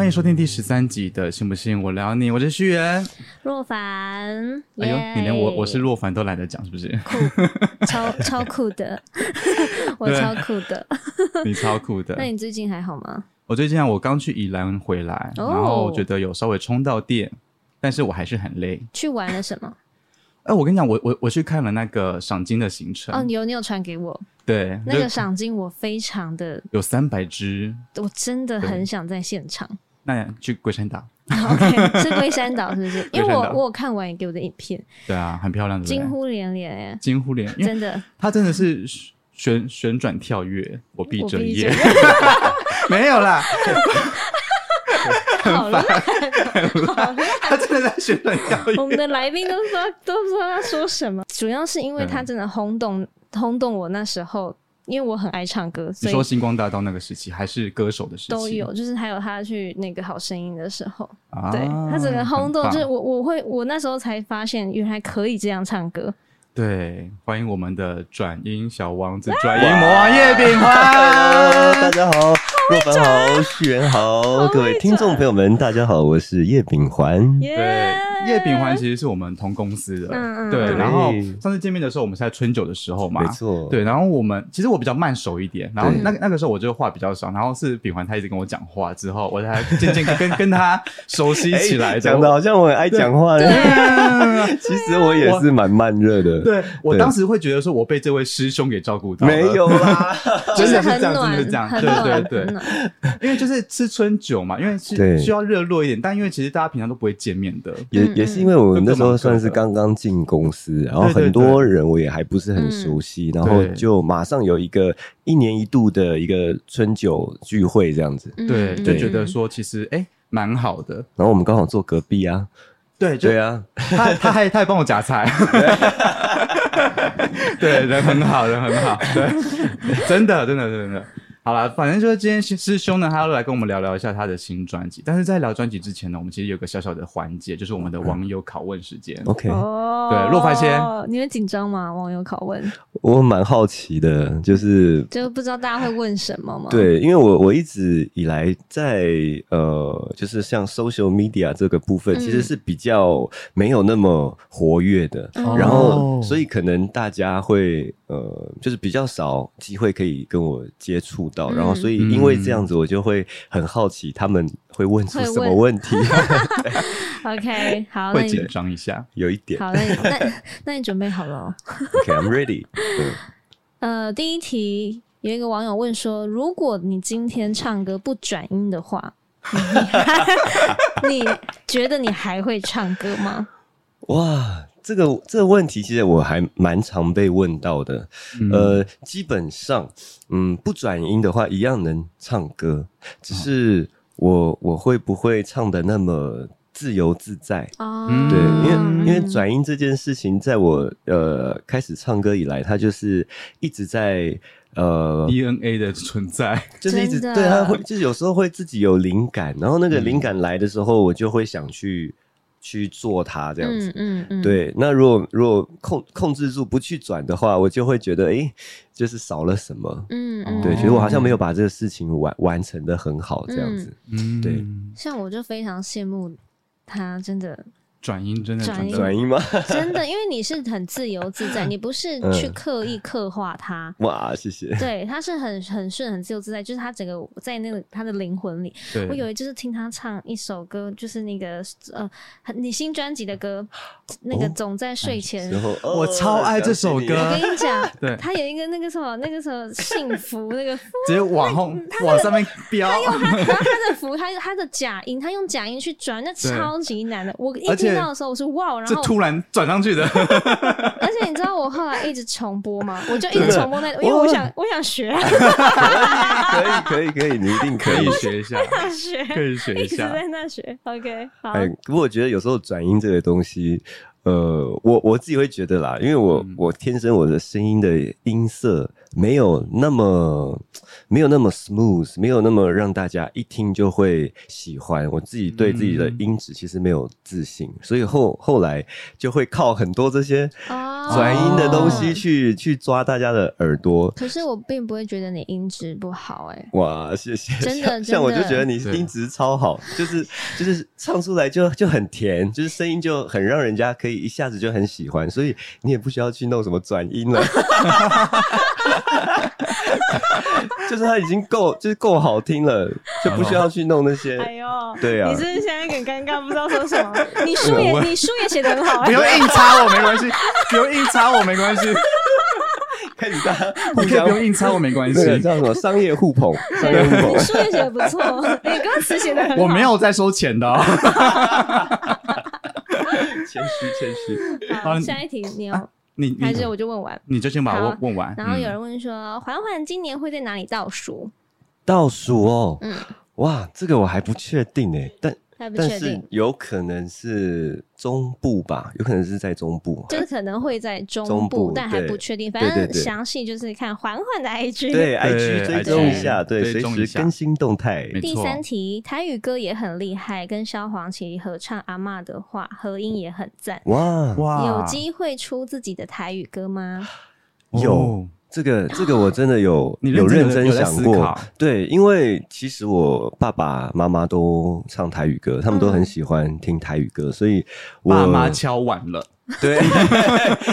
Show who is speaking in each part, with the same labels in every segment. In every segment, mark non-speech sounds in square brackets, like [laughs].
Speaker 1: 欢迎收听第十三集的《信不信我聊你》，我是旭元。
Speaker 2: 若凡，
Speaker 1: 哎呦，你连我我是若凡都懒得讲，是不是？
Speaker 2: 酷，超 [laughs] 超酷的，[laughs] 我超酷的。[laughs]
Speaker 1: 你超酷的
Speaker 2: 那。你最近还好吗？
Speaker 1: 我最近啊，我刚去宜兰回来，
Speaker 2: 哦
Speaker 1: 然后觉得有稍微充到电，但是我还是很累。
Speaker 2: 去玩了什么？
Speaker 1: 哎，我跟你讲，我我我去看了那个赏金的行程，
Speaker 2: 哦，你有你有传给我
Speaker 1: 对，
Speaker 2: 那个赏金，我非常的，
Speaker 1: 有三百只，
Speaker 2: 我真的很想在现场。
Speaker 1: 那去龟山岛，[laughs]
Speaker 2: OK，是龟山岛是不是？[laughs] 因为我我有看完你给我的影片，
Speaker 1: 对啊，很漂亮，的
Speaker 2: 惊呼连连。哎，
Speaker 1: 惊呼连，
Speaker 2: 真的。
Speaker 1: 它真的是旋旋转跳跃，我闭着眼，[laughs] 没有啦，
Speaker 2: 好烂，好烂。
Speaker 1: 它真的在旋转跳跃。
Speaker 2: 我们的来宾都不知道都不知道他说什么，主要是因为他真的轰动轰动我那时候，因为我很爱唱歌，
Speaker 1: 你
Speaker 2: 所以
Speaker 1: 说星光大道那个时期，还是歌手的时期
Speaker 2: 都有，就是还有他去那个好声音的时候，
Speaker 1: 啊？
Speaker 2: 对他整个轰动，就是我我会我那时候才发现原来可以这样唱歌，
Speaker 1: 对，欢迎我们的转音小王子，转音魔王叶秉
Speaker 3: Hello，大。家好，若凡好，旭元好，各位听众朋友们，大家好，我是叶秉环。
Speaker 1: 叶秉环其实是我们同公司的，对。
Speaker 2: 嗯嗯嗯
Speaker 1: 然后上次见面的时候，我们是在春酒的时候嘛，
Speaker 3: 没错
Speaker 1: 对。然后我们其实我比较慢熟一点，然后那个那个时候我就话比较少，然后是秉环他一直跟我讲话之后，我才渐渐跟 [laughs] 跟他熟悉起来的。
Speaker 3: 讲的好像我很爱讲话的，[laughs] 其实我也是蛮慢热的。
Speaker 1: 对我
Speaker 3: 对。
Speaker 1: 当时会觉得说，我被这位师兄给照顾到了，
Speaker 3: 没有啦，[laughs]
Speaker 1: 真的是
Speaker 2: 很
Speaker 1: 这样，真的是这样，
Speaker 2: 很
Speaker 1: 对
Speaker 2: 暖
Speaker 1: 对。对，因为就是吃春酒嘛，因为是需要热络一点，但因为其实大家平常都不会见面的，
Speaker 3: 也
Speaker 2: 嗯
Speaker 3: 也是因为我那时候算是刚刚进公司，然后很多人我也还不是很
Speaker 2: 嗯
Speaker 3: 熟悉，然后就马上有一个一年一度的一个春酒聚会这样子，
Speaker 2: 嗯
Speaker 1: 对，
Speaker 2: 嗯。
Speaker 1: 就觉得说其实哎蛮好的，
Speaker 3: 然后我们刚好坐隔壁啊，
Speaker 1: 对，就
Speaker 3: 对啊，
Speaker 1: 他他还他还帮我夹菜，[laughs] 对，人很好，人很好，对，真的真的真的。好了，反正就是今天师兄呢，他要来跟我们聊聊一下他的新专辑。但是在聊专辑之前呢，我们其实有个小小的环节，就是我们的网友拷问时间。
Speaker 3: OK，
Speaker 2: 哦，
Speaker 1: 对若凡先，
Speaker 2: 你会紧张吗？网友拷问，[laughs]
Speaker 3: 我蛮好奇的，就是
Speaker 2: 就不知道大家会问什么吗？，
Speaker 3: 对，因为我我一直以来在呃，就是像 social media 这个部分，
Speaker 2: 嗯
Speaker 3: 其实是比较没有那么活跃的，
Speaker 2: 哦
Speaker 3: 然后所以可能大家会呃，就是比较少机会可以跟我接触到，
Speaker 2: 嗯
Speaker 3: 然后所以因为这样子，我就会很好奇他们会问出什么
Speaker 2: 问
Speaker 3: 问题，[laughs]
Speaker 2: OK，好，那你
Speaker 1: 会紧张一下，
Speaker 3: 有一点。
Speaker 2: 好，那你那那你准备好了哦？[laughs]
Speaker 3: OK，I'm、[laughs] ready 嗯。
Speaker 2: 呃，第一题有一个网友问说，如果你今天唱歌不转音的话，你你觉得你还会唱歌吗？
Speaker 3: 哇，这个这个问题其实我还蛮常被问到的。
Speaker 1: 嗯。
Speaker 3: 呃，基本上，嗯，不转音的话，一样能唱歌，只是我我会不会唱的那么自由自在？
Speaker 2: 哦，
Speaker 1: 嗯
Speaker 3: 对，因为
Speaker 1: 嗯。
Speaker 3: 因为转音这件事情，在我呃开始唱歌以来，它就是一直在呃
Speaker 1: DNA 的存在，
Speaker 3: 就是一直对他会，就是有时候会自己有灵感，然后那个
Speaker 1: 嗯。
Speaker 3: 灵感来的时候，我就会想去去做它这样子。
Speaker 2: 嗯嗯嗯，
Speaker 3: 对，那如果如果控控制住不去转的话，我就会觉得，诶，就是少了什么。
Speaker 2: 嗯嗯，
Speaker 3: 对，
Speaker 1: 哦
Speaker 3: 觉得我好像没有把这个事情完完成的很好，这样子。
Speaker 1: 嗯，
Speaker 3: 对
Speaker 2: 像我就非常羡慕他，真的
Speaker 1: 转音真的
Speaker 2: 转音
Speaker 1: 转
Speaker 3: 音吗？
Speaker 2: 真的，因为你是很自由自在，[laughs] 你不是去刻意刻画它。
Speaker 3: 哇，谢谢。
Speaker 2: 对，他是很很顺、很自由自在，就是他整个在那个他的灵魂里。我有一就是听他唱一首歌，就是那个呃，很你新专辑的歌，那个
Speaker 3: 哦
Speaker 2: 总在睡前。
Speaker 1: 我超爱这首歌
Speaker 2: 我跟你讲 [laughs]
Speaker 1: 对，
Speaker 2: 他有一个那个什么，那个什么幸福那个，
Speaker 1: 直接往后 [laughs] 往上面飙，
Speaker 2: 然后他的福，他他的假音，他用假音去转，那超级难的。我一
Speaker 1: 而且
Speaker 2: 听到的时候，我说哇，然后
Speaker 1: 这突然转上去的，[laughs]
Speaker 2: 而且你知道我后来一直重播吗？我就一直重播那，因为我想我想学，[laughs]
Speaker 3: 可以，可以，可以，你一定可以。
Speaker 1: 学一下，
Speaker 2: 想学，
Speaker 1: 可以学一下。
Speaker 2: 一直在那学。OK，好，
Speaker 3: 哎，不过我觉得有时候转音这个东西，呃，我我自己会觉得啦，因为我、
Speaker 1: 嗯。
Speaker 3: 我天生我的声音的音色没有那么没有那么 smooth，没有那么让大家一听就会喜欢。我自己对自己的
Speaker 1: 嗯
Speaker 3: 音质其实没有自信，所以后后来就会靠很多这些
Speaker 2: 哦
Speaker 3: 转音的东西去、去抓大家的耳朵。
Speaker 2: 可是我并不会觉得你音质不好、哎，
Speaker 3: 哇，谢谢！
Speaker 2: 真的真的
Speaker 3: 像像我就觉得你音质超好，就是就是唱出来就就很甜，就是声音就很让人家可以一下子就很喜欢，所以你也不需要去弄什么转音了，[laughs] 就是它已经够就是够好听了，[laughs] 就不需要去弄那些。
Speaker 2: 哎呦，
Speaker 3: 对啊
Speaker 2: 你是现在很尴尬，不知道说什么？[laughs] 你书也你书也写的很好、
Speaker 1: 不用
Speaker 2: 哎，
Speaker 1: 硬插我没关系，不用硬插我没关系，
Speaker 3: 开始大家
Speaker 1: 你可以
Speaker 3: 互相
Speaker 1: 不用硬插我没关系
Speaker 3: 那。个叫什么商业互捧，商业互捧
Speaker 2: 你
Speaker 3: 捧。
Speaker 2: 书也写的不错，你歌词写的很好。
Speaker 1: 我没有在收钱的、哦，
Speaker 3: 谦虚谦虚。
Speaker 2: 好。下一题你有
Speaker 1: 你
Speaker 2: 还是我就问完？
Speaker 1: 你就先把我
Speaker 2: 好
Speaker 1: 问完。
Speaker 2: 然后有
Speaker 1: 嗯
Speaker 2: 人问说，缓缓今年会在哪里倒数？
Speaker 3: 倒数哦，
Speaker 2: 嗯，
Speaker 3: 哇，这个我还不确定哎，但但是，有可能是中部吧，有可能是在中部。
Speaker 2: 就是 [laughs] 可能会在中
Speaker 3: 中部
Speaker 2: 但还不确定。反正详细就是看环环的 [laughs] IG。
Speaker 3: 对
Speaker 1: 对
Speaker 3: ，IG 追踪一下，对，随时更新动态。
Speaker 2: 第三题，台语歌也很厉害，跟萧煌奇合唱《阿嬷的话》，合音也很赞。
Speaker 3: 哇，
Speaker 1: 哇，
Speaker 2: 有机会出自己的台语歌吗？
Speaker 3: 有
Speaker 1: 哦
Speaker 3: 这个这个我真的有
Speaker 1: 你
Speaker 3: 有认真想过，对，因为其实我爸爸妈妈都唱台语歌，他们都很
Speaker 2: 嗯
Speaker 3: 喜欢听台语歌，所以我
Speaker 1: 爸妈敲晚了，[laughs]
Speaker 3: 对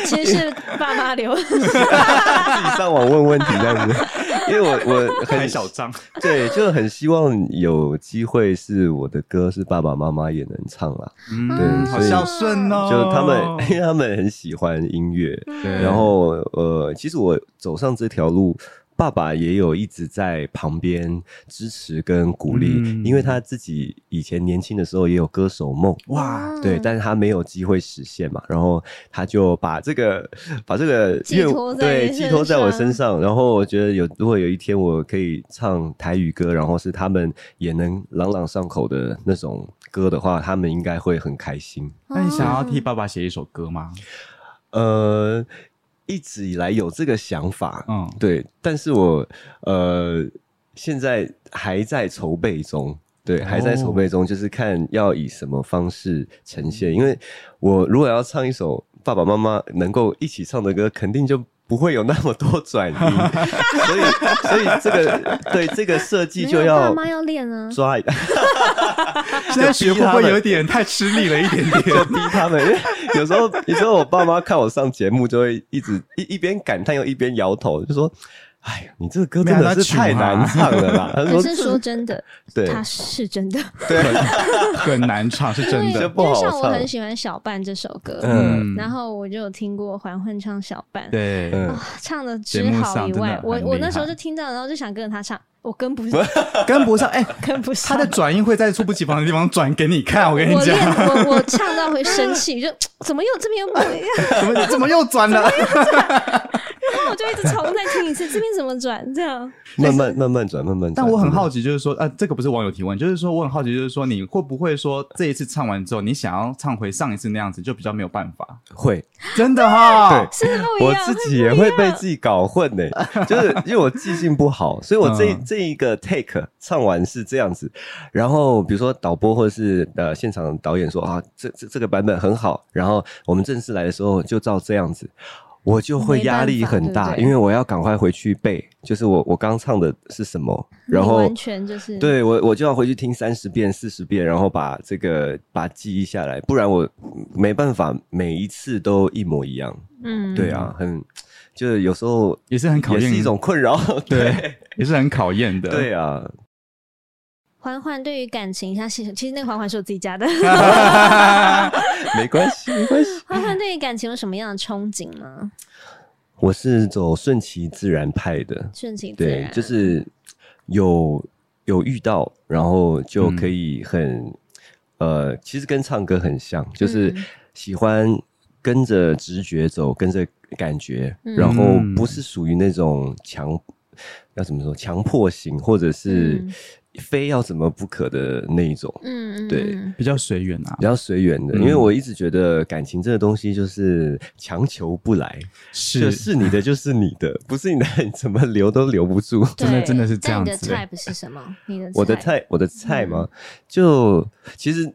Speaker 2: 其实是爸妈留的。[laughs]
Speaker 3: 自己上网问问题这样子，因为我我很
Speaker 1: 小张。[laughs]
Speaker 3: 对，就很希望有机会是我的歌是爸爸妈妈也能唱啦。
Speaker 1: 嗯，孝顺哦。
Speaker 3: 就他们，[laughs] 因为他们很喜欢音乐，
Speaker 1: 对
Speaker 3: 然后呃，其实我走上这条路，爸爸也有一直在旁边支持跟鼓励，
Speaker 1: 嗯
Speaker 3: 因为他自己以前年轻的时候也有歌手梦。
Speaker 1: 哇，
Speaker 3: 对，但是他没有机会实现嘛，然后他就把这个把这个愿
Speaker 2: 寄托在
Speaker 3: 对寄托在我身上，然后我觉得有如果有一天我可以唱台语歌，然后是他们也能朗朗上口的那种歌的话，他们应该会很开心。
Speaker 1: 那你想要替爸爸写一首歌吗？
Speaker 3: 呃，一直以来有这个想法，
Speaker 1: 嗯，
Speaker 3: 对，但是我呃现在还在筹备中，对，还在筹备中，就是看要以什么方式呈现。因为我如果要唱一首爸爸妈妈能够一起唱的歌，肯定就不会有那么多转音，所以所以这个对这个设计就要
Speaker 2: 爸妈要练啊。
Speaker 3: 抓一 [laughs]
Speaker 1: 现在学会不会有点太吃力了一点点？
Speaker 3: 就逼他们，因为有时候有时候我爸妈看我上节目，就会一直一一边感叹又一边摇头，就说：“哎呀，你这个歌真的是太难唱了啦。[laughs] ”
Speaker 2: 可是说真的，[laughs]
Speaker 3: 对。
Speaker 2: 它是真的，对。[laughs]
Speaker 1: 很难唱，是真的。
Speaker 3: 不好
Speaker 2: 因为像我很喜欢小半这首歌，
Speaker 3: 嗯。
Speaker 2: 然后我就有听过环混唱小半，
Speaker 1: 对，
Speaker 2: 唱的
Speaker 1: 节
Speaker 2: 之好以外，我我那时候就听到，然后就想跟着他唱，我跟不上，
Speaker 1: 跟不上。哎，
Speaker 2: 跟不上。
Speaker 1: 他的转音会在猝不及防的地方转给你看，我跟你讲，
Speaker 2: 我我唱到会生气，就 [tsk] 怎么又这边又不一样，
Speaker 1: 怎么怎么又转了？
Speaker 2: 然后我就一直重再听一次，这边怎么转这样？[laughs]
Speaker 3: 慢慢慢慢转，慢慢转。
Speaker 1: 但我很好奇，就是说，呃，这个不是网友提问，就是说我很好奇，就是说你会不会说这一次唱完之后，你想要唱回上一次那样子，就比较没有办法？
Speaker 3: 会，
Speaker 1: 真的哈，
Speaker 3: 对，我
Speaker 2: 是我，
Speaker 3: 自己也会被自己搞混呢、就是因为我记性不好，所以我这、
Speaker 1: 嗯
Speaker 3: 这一个 take 唱完是这样子，然后比如说导播或者是呃现场导演说啊，这这这个版本很好，然后我们正式来的时候就照这样子。我就会压力很大，因为我要赶快回去背，就是我我刚唱的是什么，[laughs] 然后
Speaker 2: 完全就是
Speaker 3: 对我我就要回去听三十遍、四十遍，然后把这个把它记忆下来，不然我没办法每一次都一模一样。
Speaker 2: 嗯
Speaker 3: 对啊，很就是有时候
Speaker 1: 也是很考验
Speaker 3: 也是一种困扰。[laughs]
Speaker 1: 对，也是很考验的。
Speaker 3: 对啊，
Speaker 2: 环环对于感情，他其实其实那个环环是我自己加的。[laughs]
Speaker 3: 没关系，没关系。
Speaker 2: 环环对于感情有什么样的憧憬吗？
Speaker 3: 我是走顺其自然派的，
Speaker 2: 顺其自然。
Speaker 3: 对
Speaker 2: 然，，
Speaker 3: 就是有有遇到，然后就可以很、呃，其实跟唱歌很像，就是
Speaker 2: 嗯。
Speaker 3: 喜欢跟着直觉走，跟着感觉，
Speaker 2: 嗯。
Speaker 3: 然后不是属于那种强要怎么说强迫型，或者是
Speaker 2: 嗯
Speaker 3: 非要怎么不可的那一种。
Speaker 2: 嗯嗯，
Speaker 3: 对。
Speaker 2: 嗯。
Speaker 1: 比较随缘啊。
Speaker 3: 比，较随缘的，
Speaker 1: 嗯。
Speaker 3: 因为我一直觉得感情这个东西就是强求不来，是。是你的就是你的，[laughs] 不是你的你怎么留都留不住。
Speaker 1: 真的真的是这
Speaker 2: 样子你的
Speaker 1: 菜
Speaker 2: 不是什么？你的
Speaker 3: 我的菜，我的菜吗，就其实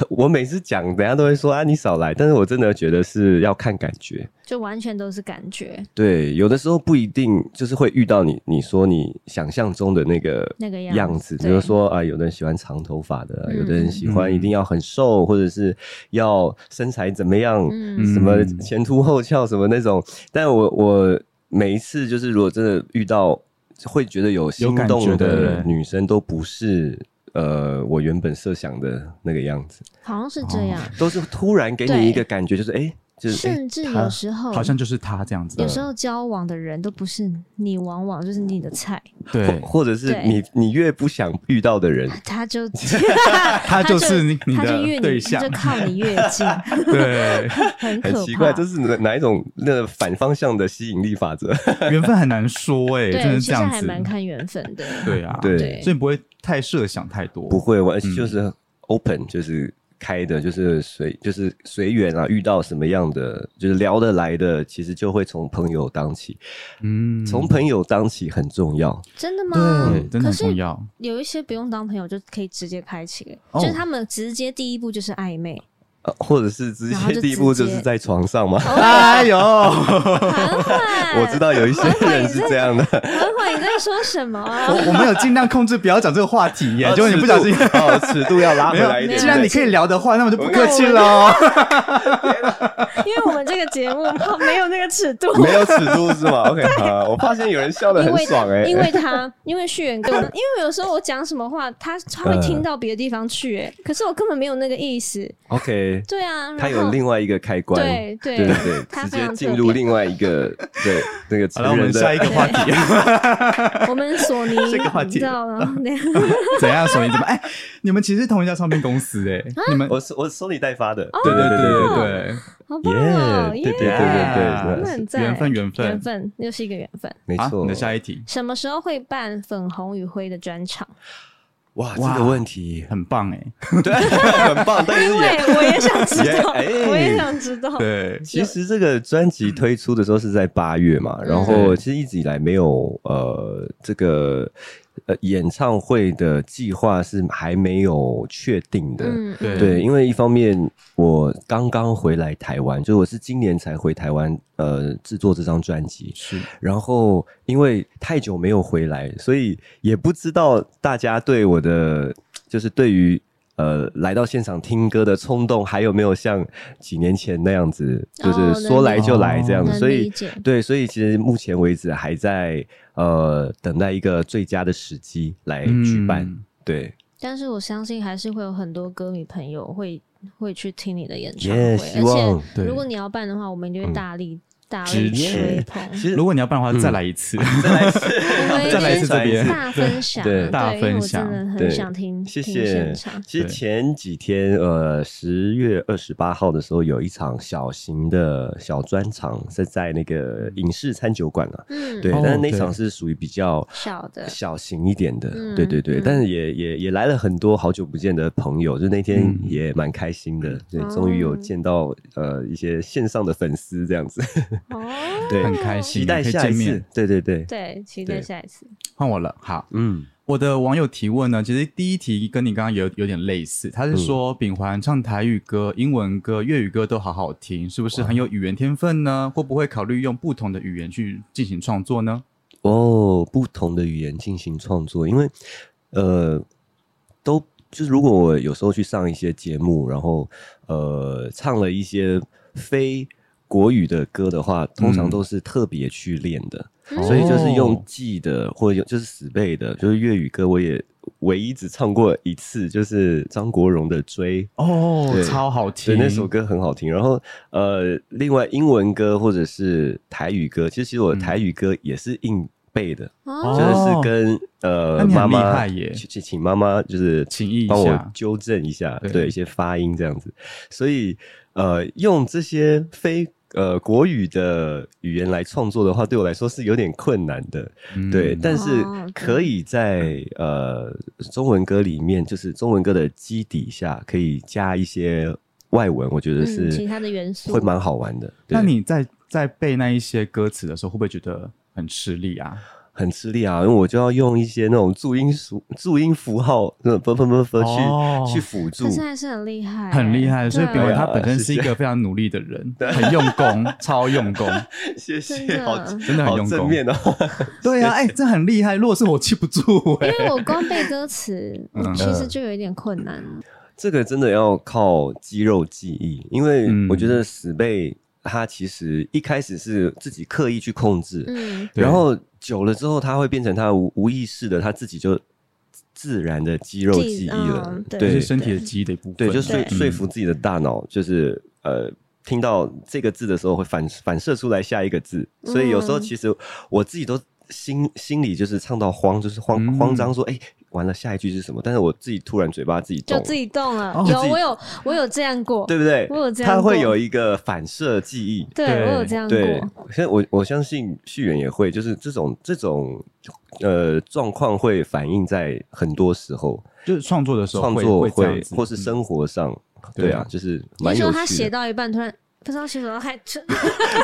Speaker 3: [laughs] 我每次讲，等下都会说啊，你少来。但是我真的觉得是要看感觉。
Speaker 2: 就完全都是感觉
Speaker 3: 对，有的时候不一定就是会遇到你，你说你想象中的那个
Speaker 2: 那个样
Speaker 3: 样子，比如说啊，有的人喜欢长头发的，
Speaker 2: 嗯
Speaker 3: 有的人喜欢
Speaker 1: 嗯
Speaker 3: 一定要很瘦，或者是要身材怎么样，
Speaker 2: 嗯
Speaker 3: 什么
Speaker 1: 嗯
Speaker 3: 前凸后翘什么那种。但我我每一次就是如果真的遇到会觉得有心动的女生，都不是呃我原本设想的那个样子，
Speaker 2: 好像是这样，
Speaker 3: 都是突然给你一个感觉，就是哎，就是哎
Speaker 2: 甚至有时候
Speaker 1: 好像就是他这样子。
Speaker 2: 有时候交往的人都不是你，往往就是你的菜，
Speaker 1: 对，
Speaker 3: 或者是你你越不想遇到的人，
Speaker 2: 他就 [laughs]
Speaker 1: 他就是你你的
Speaker 2: 他就越你
Speaker 1: 对象
Speaker 2: 他就靠你越近 [laughs] [laughs]
Speaker 1: 对，
Speaker 2: 很
Speaker 3: 奇怪，这是哪哪一种那个反方向的吸引力法则？
Speaker 1: 缘分很难说哎，真的，是
Speaker 2: 还
Speaker 1: 这样子。
Speaker 2: 蛮看缘分的。
Speaker 1: 对啊，
Speaker 3: 对
Speaker 2: 对
Speaker 1: 所以不会太设想太多。
Speaker 3: 不会，我
Speaker 1: 嗯
Speaker 3: 就是 open，就是开的，就是随就是随缘啊。遇到什么样的，就是聊得来的，其实就会从朋友当起，
Speaker 1: 嗯，
Speaker 3: 从朋友当起很重要。
Speaker 2: 真的吗？
Speaker 1: 对，真的
Speaker 2: 可是
Speaker 1: 很重要。
Speaker 2: 有一些不用当朋友就可以直接开启就是他们直接第一步就是暧昧，
Speaker 3: 呃或者是直接第一步就是在床上吗？[laughs]
Speaker 1: 哎呦，
Speaker 3: 我知道有一些人是这样的，
Speaker 2: 缓缓你在说什么啊？
Speaker 1: 我我们有尽量控制不要讲这个话题耶，结果你不
Speaker 3: 尺
Speaker 1: 小心。
Speaker 3: 度哦，尺度要拉回来一点。
Speaker 1: 既然你可以聊的话，那我就不客气了哦。
Speaker 2: 因为我们这个节目没有那个尺度。
Speaker 3: 没有尺度是吗？OK，好，我发现有人笑得很爽哎、
Speaker 2: 因为他，因为旭元跟我，因为有时候我讲什么话，他他会听到别的地方去，哎，可是我根本没有那个意思。
Speaker 3: OK，
Speaker 2: 对啊，
Speaker 3: 他有另外一个开关，
Speaker 2: 对对
Speaker 3: 对对对直接进入另外一个 [laughs] 对那个
Speaker 1: 好了，我们下一个话题，[laughs]
Speaker 2: 我们索尼，
Speaker 1: 这个话题
Speaker 2: 你知道吗？[laughs]
Speaker 1: 怎样？索尼怎么？哎，你们其实同一家唱片公司哎，你们
Speaker 3: 我是我收你代发的，
Speaker 2: 哦
Speaker 1: 对对对对
Speaker 3: 对
Speaker 1: 对，
Speaker 2: 好棒哦！
Speaker 3: 耶
Speaker 2: 耶
Speaker 3: 对对对对对
Speaker 2: 那很赞，
Speaker 1: 缘分缘分
Speaker 2: 缘分，又是一个缘分。
Speaker 1: 好，
Speaker 3: 没错。
Speaker 1: 你的下一题
Speaker 2: 什么时候会办粉红与灰的专场？
Speaker 3: 哇，这个问题
Speaker 1: 很棒哎，[laughs]
Speaker 3: 对很棒，但是也
Speaker 2: 我也想知道，
Speaker 3: 也 [laughs] 哎
Speaker 2: 我也想知道。
Speaker 1: 对，
Speaker 3: 其实这个专辑推出的时候是在八月嘛，然后其实一直以来没有呃这个呃演唱会的计划是还没有确定的。
Speaker 2: 嗯，
Speaker 1: 对
Speaker 3: 对，因为一方面我刚刚回来台湾，就我是今年才回台湾，呃，制作这张专辑。
Speaker 1: 是
Speaker 3: 然后因为太久没有回来，所以也不知道大家对我的就是对于呃来到现场听歌的冲动，还有没有像几年前那样子，就
Speaker 2: 哦
Speaker 3: 是说来就来这样子。
Speaker 2: 能
Speaker 3: 所以对，所以其实目前为止还在呃等待一个最佳的时机来举办。
Speaker 1: 嗯。
Speaker 3: 对，
Speaker 2: 但是我相信还是会有很多歌迷朋友会会去听你的演唱
Speaker 3: 耶
Speaker 2: 会，而且如果你要办的话，我们一定会大力、大
Speaker 1: 支
Speaker 2: 力
Speaker 1: 持。
Speaker 3: 其实
Speaker 1: 如果你要办的话，再来一次。
Speaker 3: 再来一次，[laughs]
Speaker 1: 再来一次 [laughs] 这边
Speaker 2: 大分享，
Speaker 3: 对
Speaker 1: 大分享
Speaker 2: 真的
Speaker 3: 对
Speaker 2: 很想听，
Speaker 3: 谢谢。其实前几天，呃，十月二十八号的时候，有一场小型的小专场，是在那个影视餐酒馆啊。
Speaker 2: 嗯，
Speaker 3: 对，
Speaker 1: 哦
Speaker 3: 但是那场是属于比较
Speaker 2: 小的
Speaker 3: 小型一点的，
Speaker 2: 嗯
Speaker 3: 对对对。
Speaker 2: 嗯
Speaker 3: 但是也也也来了很多好久不见的朋友，就那天
Speaker 1: 嗯
Speaker 3: 也蛮开心的，对，
Speaker 2: 哦
Speaker 3: 终于有见到呃一些线上的粉丝这样子，
Speaker 2: 哦，
Speaker 3: 对。
Speaker 1: 很开心
Speaker 3: 期待
Speaker 1: 可以
Speaker 3: 下一次。对对对，
Speaker 2: 对，期待下一次。
Speaker 1: 换我了，好。
Speaker 3: 嗯，
Speaker 1: 我的网友提问呢，其实第一题跟你刚刚有有点类似，他是说秉环唱台语歌、英文歌、粤语歌都好好听，是不是很有语言天分呢？会不会考虑用不同的语言去进行创作呢？
Speaker 3: 哦，不同的语言进行创作，因为呃，都就是如果我有时候去上一些节目，然后呃唱了一些非国语的歌的话，通常
Speaker 1: 嗯
Speaker 3: 都是特别去练的，
Speaker 2: 嗯。
Speaker 3: 所以就是用
Speaker 1: 哦。
Speaker 3: 记的或者用就是死背的，就是粤语歌我也唯一只唱过一次，就是张国荣的《追》。
Speaker 1: 哦超好听。
Speaker 3: 对，
Speaker 1: 听，
Speaker 3: 那首歌很好听。然后呃，另外英文歌或者是台语歌，其实其实我
Speaker 1: 嗯。
Speaker 3: 台语歌也是硬背的。
Speaker 2: 哦。
Speaker 3: 真的是
Speaker 1: 哦
Speaker 3: 跟呃妈妈
Speaker 1: 厉害耶。
Speaker 3: 去去请妈妈就是
Speaker 1: 请
Speaker 3: 帮我纠正一下，
Speaker 1: 对。
Speaker 3: 对一些发音这样子，所以呃用这些非呃国语的语言来创作的话，对我来说是有点困难的。
Speaker 1: 嗯
Speaker 3: 对，但是可以在呃中文歌里面，就是中文歌的基底下，可以加一些外文，我觉得
Speaker 2: 嗯，
Speaker 3: 是
Speaker 2: 其他的元素
Speaker 3: 会蛮好玩的。对
Speaker 1: 那你在在背那一些歌词的时候，会不会觉得很吃力啊？
Speaker 3: 很吃力啊，因为我就要用一些那种注音符、注音符号，那种啵啵啵啵去、
Speaker 1: 哦
Speaker 3: 去辅助
Speaker 2: 他。现在是很厉害，
Speaker 1: 很厉害，所以表明他
Speaker 3: 啊
Speaker 1: 本身是一个非常努力的人，很用功，超用功。[laughs]
Speaker 3: 谢谢，好
Speaker 1: 真的很用功
Speaker 3: 正面哦。[laughs]
Speaker 1: 对啊，哎、这很厉害。如果是我记不住、哎，
Speaker 2: 因为我光背歌词，[laughs]
Speaker 1: 嗯
Speaker 2: 其实就有一点困难。
Speaker 3: 这个真的要靠肌肉记忆，因为
Speaker 1: 嗯
Speaker 3: 我觉得死背它其实一开始是自己刻意去控制，
Speaker 2: 嗯，
Speaker 3: 然后久了之后，他会变成他无无意识的，他自己就自然的肌肉
Speaker 2: 记
Speaker 3: 记忆了
Speaker 2: 嗯。对
Speaker 1: 这
Speaker 3: 对
Speaker 1: 是身体的记忆的一部分。
Speaker 3: 对，就说说服自己的大脑，就是呃。听到这个字的时候，会反反射出来下一个字，所以有时候
Speaker 2: 嗯
Speaker 3: 其实我自己都心心里就是唱到慌，就是慌、
Speaker 1: 嗯
Speaker 3: 慌张，说哎、完了下一句是什么？但是我自己突然嘴巴自己动，
Speaker 2: 就自己动了
Speaker 1: 哦。
Speaker 2: 有我有我有这样过，
Speaker 3: 对不对？
Speaker 2: 我有这样过
Speaker 3: 它会有一个反射记忆。
Speaker 2: 对
Speaker 1: 对
Speaker 2: 我有这样
Speaker 3: 对
Speaker 2: 过。，
Speaker 3: 现在我我相信旭远也会，就是这种这种呃状况会反映在很多时候，
Speaker 1: 就是创作的时候会
Speaker 3: 创作
Speaker 1: 会
Speaker 3: 或是生活上，
Speaker 1: 对
Speaker 3: 对啊，就是
Speaker 2: 你说他
Speaker 3: 蛮有趣的。
Speaker 2: 写到一半，突然不知道写什么，还 [laughs] 就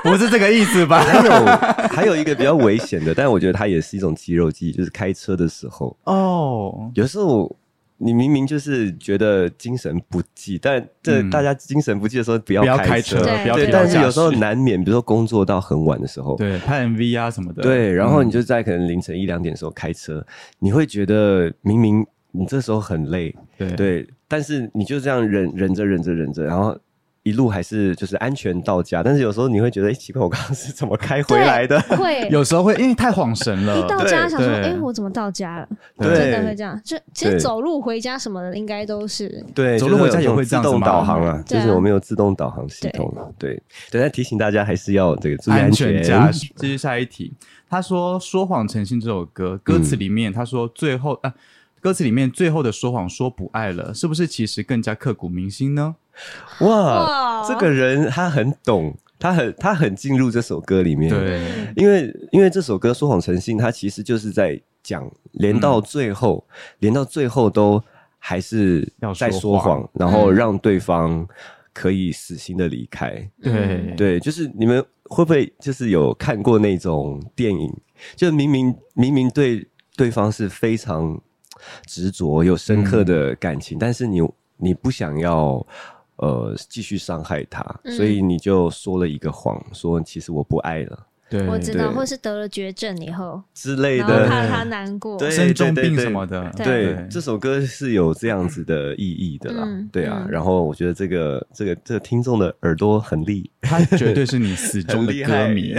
Speaker 1: 不是这个意思吧？
Speaker 3: 还有还有一个比较危险的，但我觉得它也是一种肌肉记忆，就是开车的时候，
Speaker 1: 哦，
Speaker 3: 有时候你明明就是觉得精神不济，但这
Speaker 1: 嗯
Speaker 3: 大家精神不济的时候不要开
Speaker 1: 开车，
Speaker 2: 对
Speaker 3: 对，
Speaker 1: 不要提
Speaker 3: 但是有时候难免，比如说工作到很晚的时候，
Speaker 1: 对拍 MV 啊什么的，
Speaker 3: 对，然后
Speaker 1: 嗯。
Speaker 3: 你就在可能凌晨一两点的时候开车，你会觉得明明你这时候很累，
Speaker 1: 对。
Speaker 3: 对，但是你就这样忍忍着忍着忍着，然后一路还是就是安全到家，但是有时候你会觉得，哎、奇怪，我刚刚是怎么开回来的？
Speaker 2: 会。[laughs]
Speaker 1: 有时候会因为太晃神了，
Speaker 2: 一到家
Speaker 3: 对
Speaker 2: 想说，
Speaker 1: 对
Speaker 2: 哎，我怎么到家了？
Speaker 3: 对。
Speaker 2: 真的会这样。就其实走路回家什么的，应该都是
Speaker 3: 对，
Speaker 1: 走路回家也会
Speaker 3: 自动导航啊，就是我们有自动导航系统，对。等下提醒大家还是要这个注意
Speaker 1: 安
Speaker 3: 全。
Speaker 1: 全驾驶。这是下一题。他说《说谎成性》这首歌歌词里面，他说最后啊，歌词里面最后的说谎说不爱了，是不是其实更加刻骨铭心呢？[laughs]
Speaker 3: 哇，
Speaker 2: 哇。
Speaker 3: 这个人他很懂，他很他很进入这首歌里面，
Speaker 1: 对，
Speaker 3: 因为因为这首歌《说谎成性》，它其实就是在讲，连到最后，连到最后都还是
Speaker 1: 要
Speaker 3: 在
Speaker 1: 说谎。
Speaker 3: 说谎，然后让对方可以死心的离开。
Speaker 1: 对，
Speaker 3: 对，就是你们会不会就是有看过那种电影，就明明明明对对方是非常执着、有深刻的感情，但是你你不想要。呃，继续伤害他，
Speaker 2: 嗯。
Speaker 3: 所以你就说了一个谎，说其实我不爱了。
Speaker 1: 对，
Speaker 2: 我知道，或是得了绝症以后，
Speaker 3: 之类的，
Speaker 2: 怕他难过。
Speaker 3: 对
Speaker 1: 生重病什么的，
Speaker 2: 对
Speaker 3: 对，这首歌是有这样子的意义的啦，
Speaker 2: 嗯。
Speaker 3: 对啊。
Speaker 2: 嗯。
Speaker 3: 然后我觉得这个这个这个听众的耳朵很利，
Speaker 1: 他绝对是你死忠的歌迷。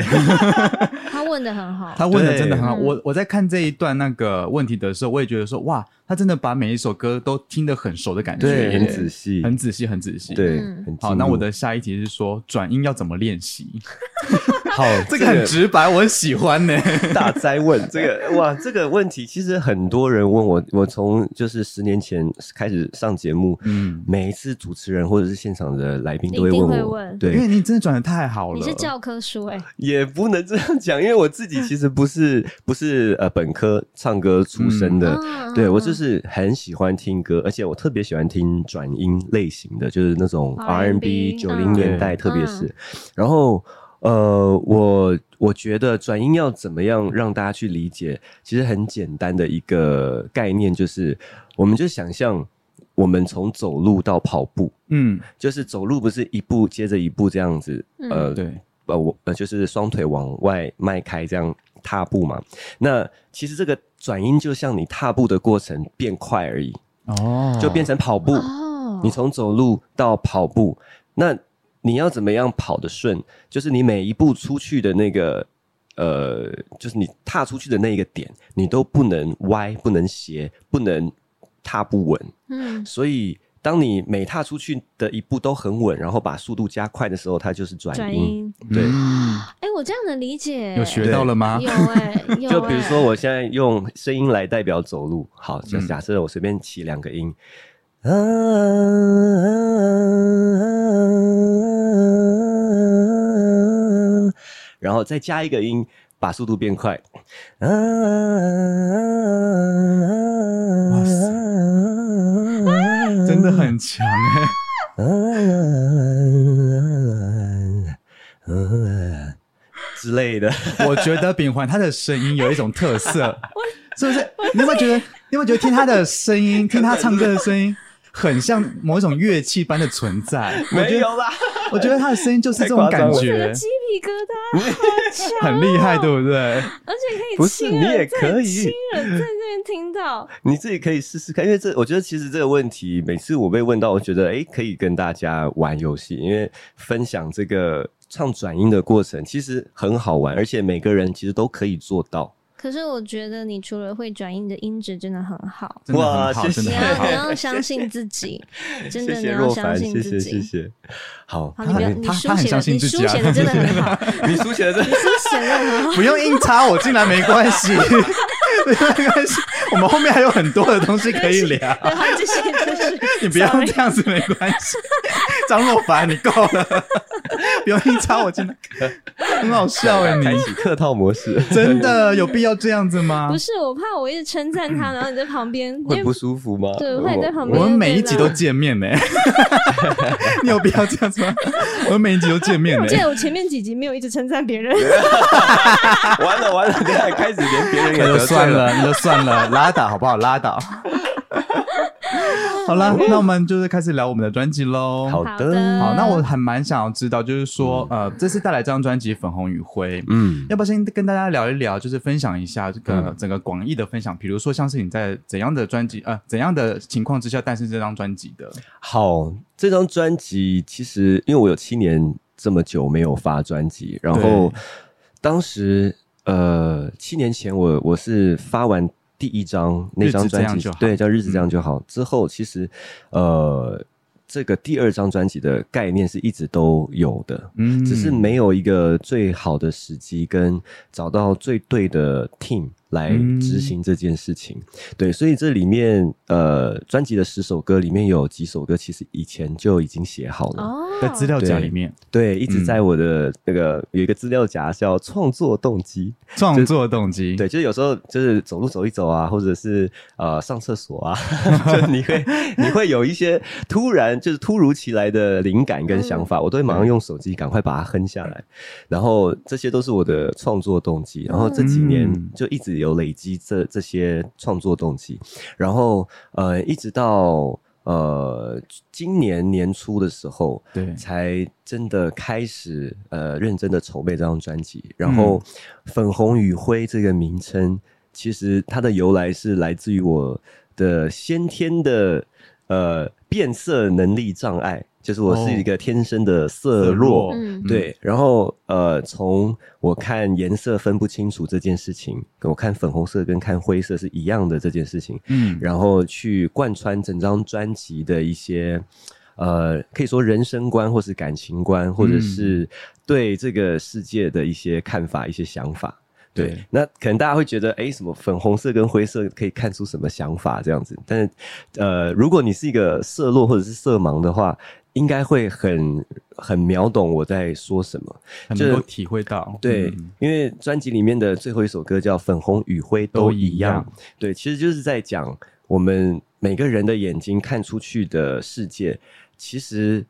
Speaker 1: [laughs]
Speaker 2: 他 [laughs] [laughs] 问的很好，
Speaker 1: 他问的真的很好。我我在看这一段那个问题的时候，我也觉得说，哇，他真的把每一首歌都听得很熟的感觉。
Speaker 3: 对，很仔细，
Speaker 1: 很仔细，很仔细。，
Speaker 3: 对，
Speaker 2: 嗯。
Speaker 1: 好，那我的下一题是说转音要怎么练习？[laughs]
Speaker 3: 好 [laughs]
Speaker 1: 这个很直白，我很喜欢呢。[laughs]
Speaker 3: 大灾问，这个哇，这个问题其实很多人问我，我从就是十年前开始上节目，
Speaker 1: 嗯，
Speaker 3: 每一次主持人或者是现场的来宾都会问我，
Speaker 2: 会问。
Speaker 1: 因为，你真的转的太好了，
Speaker 2: 你是教科书哎，
Speaker 3: 也不能这样讲，因为我自己其实不是不是呃本科唱歌出身的，
Speaker 2: 嗯。
Speaker 3: 对我就是很喜欢听歌，而且我特别喜欢听转音类型的，就是那种
Speaker 2: R&B
Speaker 3: R&B 九零年代，
Speaker 1: 嗯
Speaker 3: 特别是，然后呃，我我觉得转音要怎么样让大家去理解，其实很简单的一个概念，就是我们就想象我们从走路到跑步，
Speaker 1: 嗯，
Speaker 3: 就是走路不是一步接着一步这样子，
Speaker 2: 嗯。
Speaker 3: 呃，
Speaker 1: 对，
Speaker 3: 呃，我呃就是双腿往外迈开这样踏步嘛。那其实这个转音就像你踏步的过程变快而已，
Speaker 1: 哦，
Speaker 3: 就变成跑步。
Speaker 2: 哦，
Speaker 3: 你从走路到跑步，那你要怎么样跑得顺？就是你每一步出去的那个。呃，就是你踏出去的那一个点，你都不能歪，不能斜，不能踏不稳。
Speaker 2: 嗯
Speaker 3: 所以，当你每踏出去的一步都很稳，然后把速度加快的时候，它就是转音。
Speaker 2: 转音，
Speaker 3: 对。
Speaker 1: 嗯。
Speaker 2: 哎，我这样能理解，
Speaker 1: 有学到了吗？
Speaker 2: 有哎，有 [laughs]
Speaker 3: 就比如说，
Speaker 2: 哎
Speaker 3: 我现在用声音来代表走路，好，假
Speaker 1: 嗯。
Speaker 3: 假设我随便起两个音，啊然后再加一个音，把速度变快。哇
Speaker 1: 塞真的很强
Speaker 3: 哎、之类的。
Speaker 1: 我觉得秉环他的声音有一种特色，[laughs] 是不是？你有没有觉得？你有没有觉得听他的声音，听他唱歌的声音，很像某一种乐器般的存在？[laughs] 我觉得，
Speaker 3: 啦，
Speaker 1: 我觉得他的声音就是这种感觉，
Speaker 2: 鸡皮疙瘩好强、哦，
Speaker 1: 很厉害，对不对？
Speaker 2: 而且可以
Speaker 3: 不是
Speaker 2: 亲
Speaker 3: 你也可以
Speaker 2: 亲人在这边听到，
Speaker 3: 你自己可以试试看，因为这我觉得其实这个问题，每次我被问到，我觉得诶可以跟大家玩游戏，因为分享这个唱转音的过程其实很好玩，而且每个人其实都可以做到。
Speaker 2: 可是我觉得你除了会转音，你的音质真的很好。
Speaker 1: 真的
Speaker 3: 哇
Speaker 1: 很好，
Speaker 3: 谢谢
Speaker 2: 你
Speaker 1: 真的很好
Speaker 2: 要你。要相信自己，[laughs] 真的你要相
Speaker 3: 谢若凡，
Speaker 2: 信自
Speaker 3: 谢谢谢。谢。好，
Speaker 2: 好，你不要，
Speaker 1: 他他很
Speaker 2: 你书写的，你
Speaker 1: 相信自己啊
Speaker 2: 书写的真的很好，[laughs]
Speaker 3: 你书写的这
Speaker 2: 你书写的很好。[laughs]
Speaker 1: 不用硬插我进来没关系，没关系，我们后面还有很多的东西可以聊。你不要这样子，没关系。张若凡，你够了，[laughs] 不用硬插我进来，很好笑哎，
Speaker 3: 开
Speaker 1: 你
Speaker 3: 启客套模式，
Speaker 1: 真的有必要这样子吗
Speaker 2: 不？是，我怕我一直称赞他，[laughs] 然后你在旁边，
Speaker 3: 会不舒服吗？
Speaker 2: 对会在旁边
Speaker 1: 我们每一集都见面呢，[laughs] 你有必要这样子吗？我们每一集都见面呢
Speaker 2: 我记。得我前面几集没有一直称赞别人，
Speaker 3: 完了完了，等一下开始连别人也得罪了。
Speaker 1: 算了，[laughs] 那就算了，拉倒好不好？拉倒。[laughs] 好了，那我们就是开始聊我们的专辑喽。
Speaker 3: 好
Speaker 2: 好的
Speaker 3: 的，
Speaker 1: 好，那我还蛮想要知道，就是说，呃，这次带来这张专辑《粉红与灰》，
Speaker 3: 嗯，
Speaker 1: 要不要先跟大家聊一聊，就是分享一下这个
Speaker 3: 嗯
Speaker 1: 整个广义的分享，比如说像是你在怎样的专辑，呃，怎样的情况之下诞生这张专辑的？
Speaker 3: 好，这张专辑其实因为我有七年这么久没有发专辑，然后当时呃七年前我我是发完第一张那张专辑对，叫日子这样
Speaker 1: 嗯
Speaker 3: 就好。之后其实呃这个第二张专辑的概念是一直都有的，
Speaker 1: 嗯
Speaker 3: 只是没有一个最好的时机跟找到最对的 team 来
Speaker 1: 嗯。
Speaker 3: 执行这件事情。对，所以这里面呃，专辑的十首歌里面有几首歌其实以前就已经写好了。
Speaker 2: 哦，
Speaker 1: 在资料夹里面。
Speaker 3: 对，一直
Speaker 1: 嗯。
Speaker 3: 在我的那个有一个资料夹叫创作动机，
Speaker 1: 创作动机，
Speaker 3: 对，就是有时候就是走路走一走啊，或者是呃上厕所啊，[laughs] 就你会你会有一些突然就是突如其来的灵感跟想法，我都会马上用手机赶快把它哼下来，然后这些都是我的创作动机，然后这几年
Speaker 1: 嗯。
Speaker 3: 就一直有累积这这些创作动机，然后呃一直到。呃，今年年初的时候，
Speaker 1: 对
Speaker 3: 才真的开始呃认真的筹备这张专辑。然后，粉红与灰这个名称，其实它的由来是来自于我的先天的呃变色能力障碍，就是我是一个天生的色
Speaker 1: 色
Speaker 3: 弱。对，然后呃，从我看颜色分不清楚这件事情，跟我看粉红色跟看灰色是一样的这件事情，
Speaker 1: 嗯，
Speaker 3: 然后去贯穿整张专辑的一些呃，可以说人生观，或是感情观，或者是对这个世界的一些看法、一些想法。对，
Speaker 1: 对
Speaker 3: 那可能大家会觉得，哎，什么粉红色跟灰色可以看出什么想法这样子？但是，呃，如果你是一个色弱或者是色盲的话，应该会很很秒懂我在说什么。
Speaker 1: 能够体会到，
Speaker 3: 对，
Speaker 1: 嗯
Speaker 3: 因为专辑里面的最后一首歌叫《粉红与灰都
Speaker 1: 都
Speaker 3: 一样
Speaker 1: 一样》，
Speaker 3: 对，其实就是在讲我们每个人的眼睛看出去的世界，其实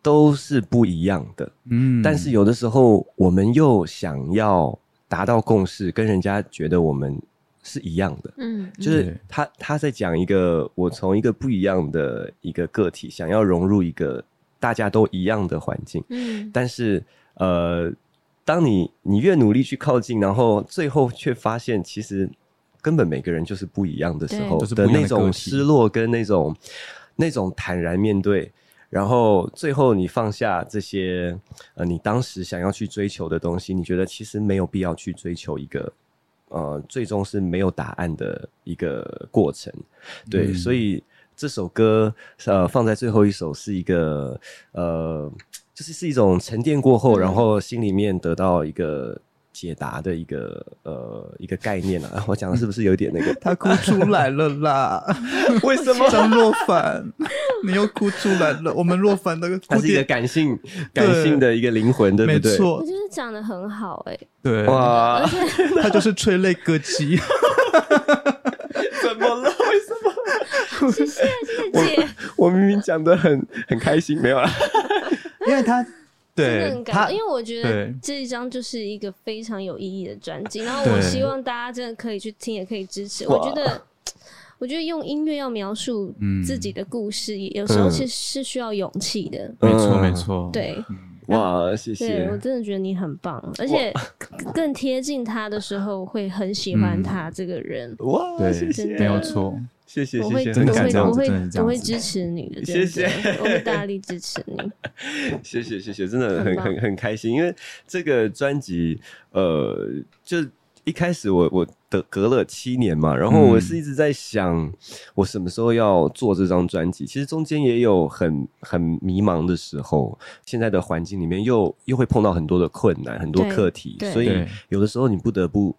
Speaker 3: 都是不一样的。
Speaker 1: 嗯
Speaker 3: 但是有的时候，我们又想要达到共识，跟人家觉得我们是一样的。
Speaker 2: 嗯，
Speaker 3: 就是他他在讲一个我从一个不一样的一个个体，想要融入一个大家都一样的环境，
Speaker 2: 嗯
Speaker 3: 但是呃，当你你越努力去靠近，然后最后却发现其实根本每个人就是不一样的时候
Speaker 1: 的
Speaker 3: 那种失落跟那种那种坦然面对。然后最后你放下这些呃，你当时想要去追求的东西，你觉得其实没有必要去追求一个呃，最终是没有答案的一个过程。对，
Speaker 1: 嗯
Speaker 3: 所以这首歌呃放在最后一首是一个呃，就是是一种沉淀过后，
Speaker 2: 嗯
Speaker 3: 然后心里面得到一个解答的一个呃一个概念啊。我讲的是不是有点那个？[laughs]
Speaker 1: 他哭出来了啦，[laughs]
Speaker 3: 为什么？
Speaker 1: 张若凡，你又哭出来了。我们若凡的
Speaker 3: 他是一个，感性、感性的一个灵魂，对不对？
Speaker 2: 我
Speaker 1: 没错
Speaker 2: 觉，得讲的很好哎、
Speaker 1: 对，
Speaker 3: 哇，
Speaker 1: 他就是催泪歌姬。[laughs]
Speaker 3: 怎么了？为什么？
Speaker 2: 谢谢谢谢姐，
Speaker 3: 我明明讲的很很开心，没有啦。[laughs]
Speaker 1: 因为他
Speaker 2: 真的
Speaker 1: 对他
Speaker 2: 很感动，因为我觉得
Speaker 1: 对
Speaker 2: 这一张就是一个非常有意义的专辑，然后我希望大家真的可以去听，也可以支持。我觉得。我觉得用音乐要描述
Speaker 1: 嗯。
Speaker 2: 自己的故事，有时候
Speaker 3: 嗯。
Speaker 2: 其实是需要勇气的。
Speaker 1: 没错
Speaker 3: 嗯。
Speaker 1: 没错，
Speaker 2: 对，
Speaker 3: 哇，谢
Speaker 2: 谢。我。真的觉得你很棒，而且更更贴近他的时候，会很喜欢他这个人。
Speaker 3: 哇，
Speaker 1: 对
Speaker 3: 谢谢，
Speaker 1: 没有错。
Speaker 3: 谢谢
Speaker 2: 我会，
Speaker 3: 谢。谢，
Speaker 1: 真的
Speaker 2: 我会，我会我会支持你的，
Speaker 3: 谢谢
Speaker 2: 我会大力支持你。[laughs]
Speaker 3: 谢谢谢谢，真的
Speaker 2: 很
Speaker 3: 很很很开心，因为这个专辑，呃，就一开始我我的隔了七年嘛，然后
Speaker 1: 嗯
Speaker 3: 我是一直在想，我什么时候要做这张专辑？其实中间也有很很迷茫的时候，现在的环境里面又又会碰到很多的困难，很多课题，所以有的时候你不得不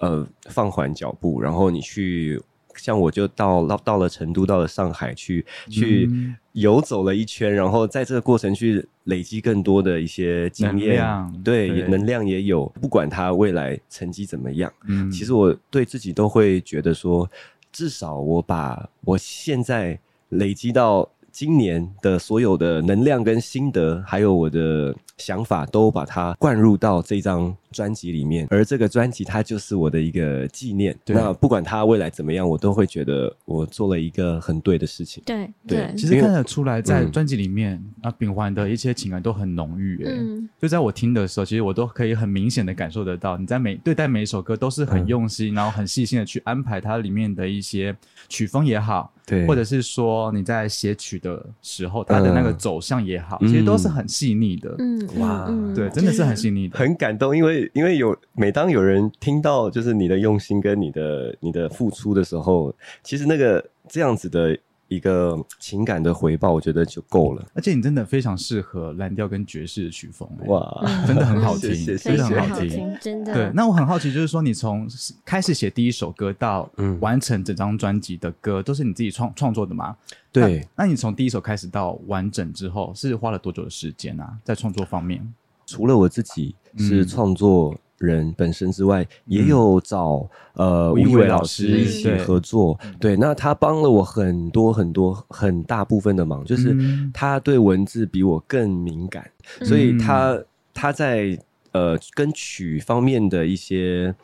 Speaker 3: 呃放缓脚步，然后你去。像我就到到到了成都，到了上海去去
Speaker 1: 嗯
Speaker 3: 游走了一圈，然后在这个过程去累积更多的一些经验
Speaker 1: 量，
Speaker 3: 对，
Speaker 1: 对
Speaker 3: 能量也有。不管他未来成绩怎么样，
Speaker 1: 嗯
Speaker 3: 其实我对自己都会觉得说，至少我把我现在累积到今年的所有的能量跟心得，还有我的想法，都把它灌入到这张专辑里面。而这个专辑它就是我的一个纪念。
Speaker 1: 对
Speaker 3: 那不管它未来怎么样，我都会觉得我做了一个很对的事情。
Speaker 2: 对
Speaker 3: 对
Speaker 1: 其实看得出来，在
Speaker 3: 嗯
Speaker 1: 专辑里面啊，秉环的一些情感都很浓郁。哎，
Speaker 2: 嗯，
Speaker 1: 就在我听的时候，其实我都可以很明显的感受得到，你在每对待每一首歌都是很
Speaker 3: 嗯
Speaker 1: 用心，然后很细心的去安排它里面的一些曲风也好，
Speaker 3: 对
Speaker 1: 或者是说你在写曲的时候，它的那个走向也好，
Speaker 3: 嗯
Speaker 1: 其实都是很细腻的。
Speaker 2: 嗯，
Speaker 3: 哇
Speaker 2: 嗯
Speaker 1: 对，真的是很细腻的。
Speaker 3: 很感动，因为因为有每当有人听到就是你的用心跟你的你的付出的时候，其实那个这样子的一个情感的回报，我觉得就够了。
Speaker 1: 而且你真的非常适合蓝调跟爵士的曲风。哎
Speaker 3: 哇，
Speaker 2: 嗯
Speaker 1: 真的很好听 [laughs]
Speaker 3: 谢谢
Speaker 1: 真的
Speaker 2: 非常
Speaker 1: 很好听
Speaker 2: 听，真的。
Speaker 1: 对，那我很好奇，就是说你从开始写第一首歌到
Speaker 3: 嗯
Speaker 1: 完成整张专辑的歌，都是你自己创创作的吗？
Speaker 3: 对，
Speaker 1: 那，那你从第一首开始到完整之后，是花了多久的时间啊？在创作方面，
Speaker 3: 除了我自己是
Speaker 1: 嗯
Speaker 3: 创作人本身之外，也有找呃
Speaker 1: 吴一伟
Speaker 3: 老
Speaker 1: 老师
Speaker 3: 师一起合作。对，那他帮了我很多很多很大部分的忙，就是
Speaker 1: 嗯。
Speaker 3: 他对文字比我更敏感，所以他他在呃跟曲方面的一些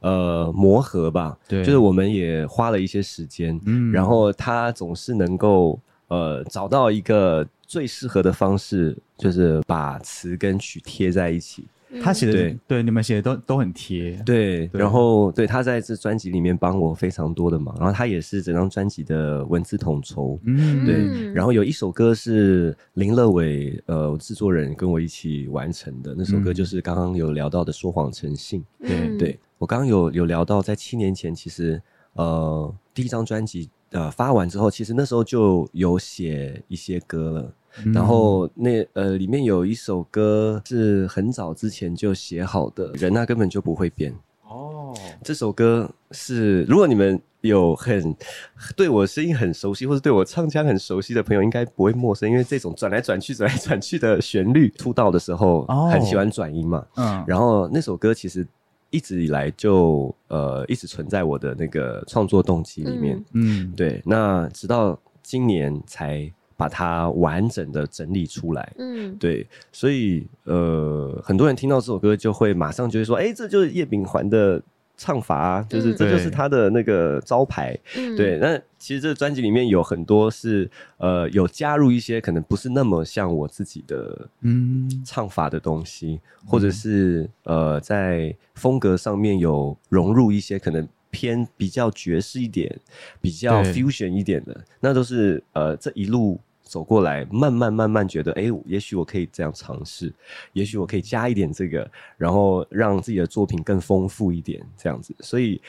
Speaker 3: 呃磨合吧，
Speaker 1: 对。
Speaker 3: 就是我们也花了一些时间，
Speaker 1: 嗯。
Speaker 3: 然后他总是能够呃找到一个最适合的方式，就是把词跟曲贴在一起。
Speaker 1: 他写的
Speaker 3: 对
Speaker 1: 对你们写的都都很贴，
Speaker 3: 对，
Speaker 1: 对
Speaker 3: 然后对他在这专辑里面帮我非常多的忙，然后他也是整张专辑的文字统筹。
Speaker 1: 嗯，
Speaker 3: 对，
Speaker 2: 嗯
Speaker 3: 然后有一首歌是林乐伟呃制作人跟我一起完成的，那首歌
Speaker 1: 嗯
Speaker 3: 就是刚刚有聊到的《说谎成性》。
Speaker 1: 对
Speaker 2: 嗯
Speaker 3: 对我刚刚有有聊到，在七年前，其实呃第一张专辑呃发完之后，其实那时候就有写一些歌了。
Speaker 1: 嗯
Speaker 3: 然后那呃里面有一首歌是很早之前就写好的，人那根本就不会变。
Speaker 1: 哦，
Speaker 3: 这首歌是如果你们有很对我声音很熟悉，或者对我唱腔很熟悉的朋友，应该不会陌生，因为这种转来转去、转来转去的旋律，出道的时候
Speaker 1: 哦
Speaker 3: 很喜欢转音嘛。
Speaker 1: 嗯，
Speaker 3: 然后那首歌其实一直以来就呃一直存在我的那个创作动机里面。
Speaker 2: 嗯
Speaker 1: 嗯，
Speaker 3: 对，那直到今年才把它完整的整理出来。
Speaker 2: 嗯，
Speaker 3: 对，所以呃，很多人听到这首歌就会马上就会说，哎，这就是叶秉桓的唱法啊，就是、
Speaker 2: 嗯。
Speaker 3: 这就是他的那个招牌。
Speaker 2: 嗯。
Speaker 3: 对，那其实这个专辑里面有很多是呃有加入一些可能不是那么像我自己的
Speaker 1: 嗯。
Speaker 3: 唱法的东西，或者是呃在风格上面有融入一些可能偏比较爵士一点、比较 fusion 一点的，那都是呃这一路走过来，慢慢慢慢觉得，哎，也许我可以这样尝试，也许我可以加一点这个，然后让自己的作品更丰富一点，这样子。所以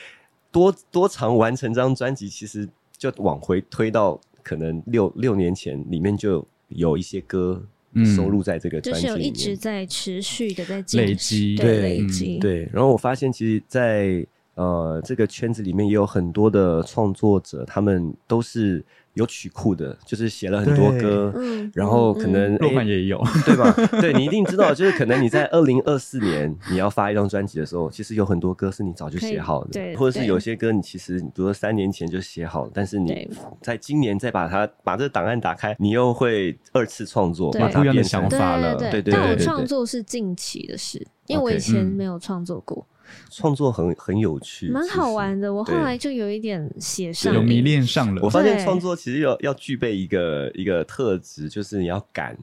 Speaker 3: 多多长完成这张专辑，其实就往回推到可能六六年前，里面就有一些歌
Speaker 1: 嗯
Speaker 3: 收录在这个专辑里面。
Speaker 2: 一直在持续的在进
Speaker 1: 累积
Speaker 2: 对累积，
Speaker 3: 对，然后我发现其实在，呃这个圈子里面也有很多的创作者，他们都是有曲库的，就是写了很多歌，
Speaker 2: 嗯
Speaker 3: 然后可能
Speaker 1: 洛
Speaker 3: 诶
Speaker 1: 曼也有，
Speaker 3: 对吧？对你一定知道，就是可能你在二零二四年你要发一张专辑的时候，其实有很多歌是你早就写好的，
Speaker 2: 对
Speaker 3: 或者是有些歌你其实比如说三年前就写好了，但是你在今年再把它把这个档案打开，你又会二次创作，把它变成
Speaker 1: 想法了
Speaker 2: 对
Speaker 3: 对对
Speaker 2: 创作是近期的事，因为我以前
Speaker 1: 嗯
Speaker 2: 没有创作过，
Speaker 3: 创作很很有趣，
Speaker 2: 蛮好玩
Speaker 3: 的。
Speaker 2: 我后来就有一点写上，
Speaker 1: 有迷恋上了
Speaker 3: 我。发现创作其实要要具备一个一个特质，就是你要敢，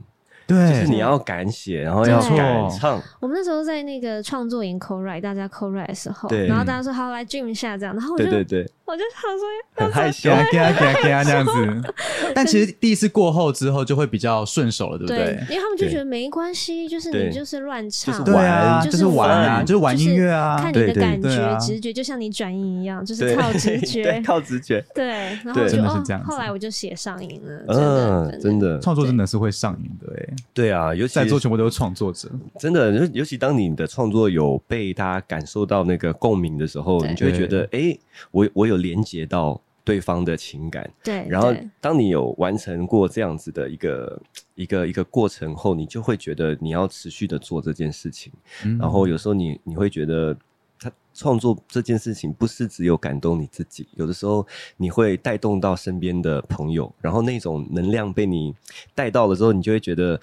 Speaker 1: 对，
Speaker 3: 就是你要敢写，然后要
Speaker 2: 对
Speaker 3: 敢唱，
Speaker 2: 我们那时候在那个创作营 co write，大家 co write 的时候，
Speaker 3: 对。
Speaker 2: 然后大家说好来 dream 一下这样，然后我就
Speaker 3: 对对。对，
Speaker 2: 我就想说
Speaker 3: 很害羞。
Speaker 1: 给。啊给他给他给他这样子，但其实第一次过后之后就会比较顺手了，对不
Speaker 2: 对？
Speaker 1: 对？，
Speaker 2: 因为他们就觉得没关系，就是你就是乱唱，
Speaker 1: 对啊，就是玩啊，就是玩音乐啊，
Speaker 2: 看你
Speaker 3: 对对。
Speaker 2: 的感觉、
Speaker 1: 对啊。
Speaker 2: 直觉，就像你转音一样，就是靠直 [laughs]
Speaker 3: 对
Speaker 2: 觉。
Speaker 3: 靠直觉。
Speaker 2: 对，然后就哦
Speaker 1: 真的是这样，
Speaker 2: 后来我就写上瘾了，真的
Speaker 3: 嗯，真的，
Speaker 1: 创作真的是会上瘾的哎，
Speaker 3: 对啊，尤其
Speaker 1: 在座全部都是创作者，
Speaker 3: 真的，尤尤其当你的创作有被大家感受到那个共鸣的时候，你就会觉得，哎，我我有连接到对方的情感。
Speaker 2: 对，
Speaker 3: 然后
Speaker 2: 对，
Speaker 3: 当你有完成过这样子的一个一个一个过程后，你就会觉得你要持续的做这件事情。
Speaker 1: 嗯
Speaker 3: 然后有时候你你会觉得，他创作这件事情不是只有感动你自己，有的时候你会带动到身边的朋友，然后那种能量被你带到了之后，你就会觉得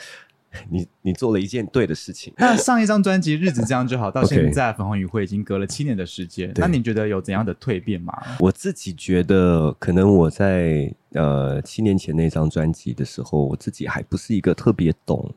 Speaker 3: 你你做了一件对的事情。
Speaker 1: 那上一张专辑《日子这样就好》到现在粉红与会已经隔了七年的时间，
Speaker 3: 对
Speaker 1: 那你觉得有怎样的蜕变吗？
Speaker 3: 我自己觉得，可能我在呃七年前那张专辑的时候，我自己还不是一个特别懂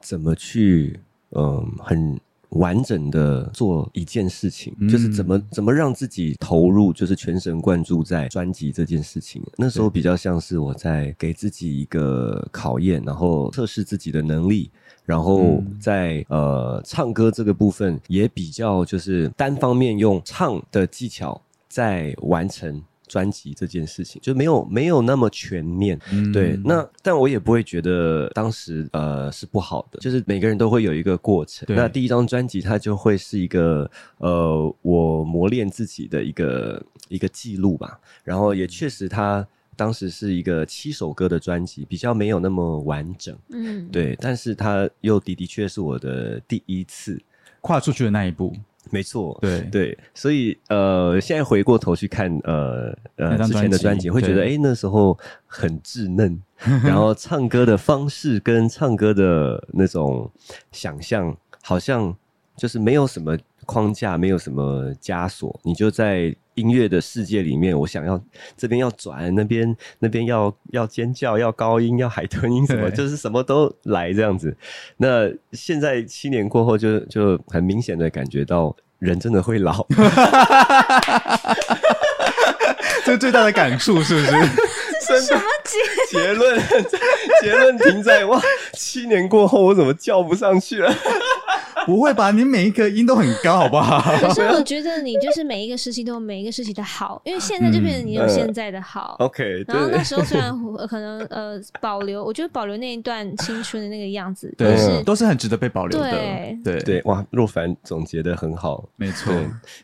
Speaker 3: 怎么去嗯、很完整的做一件事情，
Speaker 1: 嗯
Speaker 3: 就是怎么怎么让自己投入，就是全神贯注在专辑这件事情。那时候比较像是我在给自己一个考验，然后测试自己的能力。然后
Speaker 1: 嗯
Speaker 3: 在、呃唱歌这个部分也比较就是单方面用唱的技巧在完成专辑这件事情，就没有没有那么全面。
Speaker 1: 嗯
Speaker 3: 对，那但我也不会觉得当时呃是不好的，就是每个人都会有一个过程。那第一张专辑它就会是一个呃我磨练自己的一个一个记录吧，然后也确实它当时是一个七首歌的专辑，比较没有那么完整。
Speaker 2: 嗯，
Speaker 3: 对，但是它又的的确是我的第一次，
Speaker 1: 跨出去的那一步，
Speaker 3: 没错，
Speaker 1: 对。
Speaker 3: 对，所以呃，现在回过头去看呃呃之前的
Speaker 1: 专辑，
Speaker 3: 会觉得哎、诶那时候很稚嫩，[laughs] 然后唱歌的方式跟唱歌的那种想象，好像就是没有什么框架，没有什么枷锁，你就在音乐的世界里面，我想要这边要转，那边那边要要尖叫，要高音，要海豚音，什么就是什么都来这样子。那现在七年过后就，就很明显的感觉到。人真的会老，[laughs]
Speaker 1: 这是最大的感触，是不是？
Speaker 3: 真的结论 [laughs] 结论停在哇，七年过后我怎么叫不上去了？
Speaker 1: 不会吧？你每一个音都很高，好不好？
Speaker 2: 可是我觉得你就是每一个时期都有每一个时期的好，因为现在就变成你有现在的好。[laughs]
Speaker 3: OK，
Speaker 2: 然后
Speaker 3: 对
Speaker 2: 那时候虽然呃可能呃保留，我觉得保留那一段青春的那个样子，
Speaker 1: 对，
Speaker 2: 是
Speaker 1: 都是很值得被保留的。
Speaker 2: 对
Speaker 1: 对
Speaker 3: 对，哇，若凡总结的很好，
Speaker 1: 没错。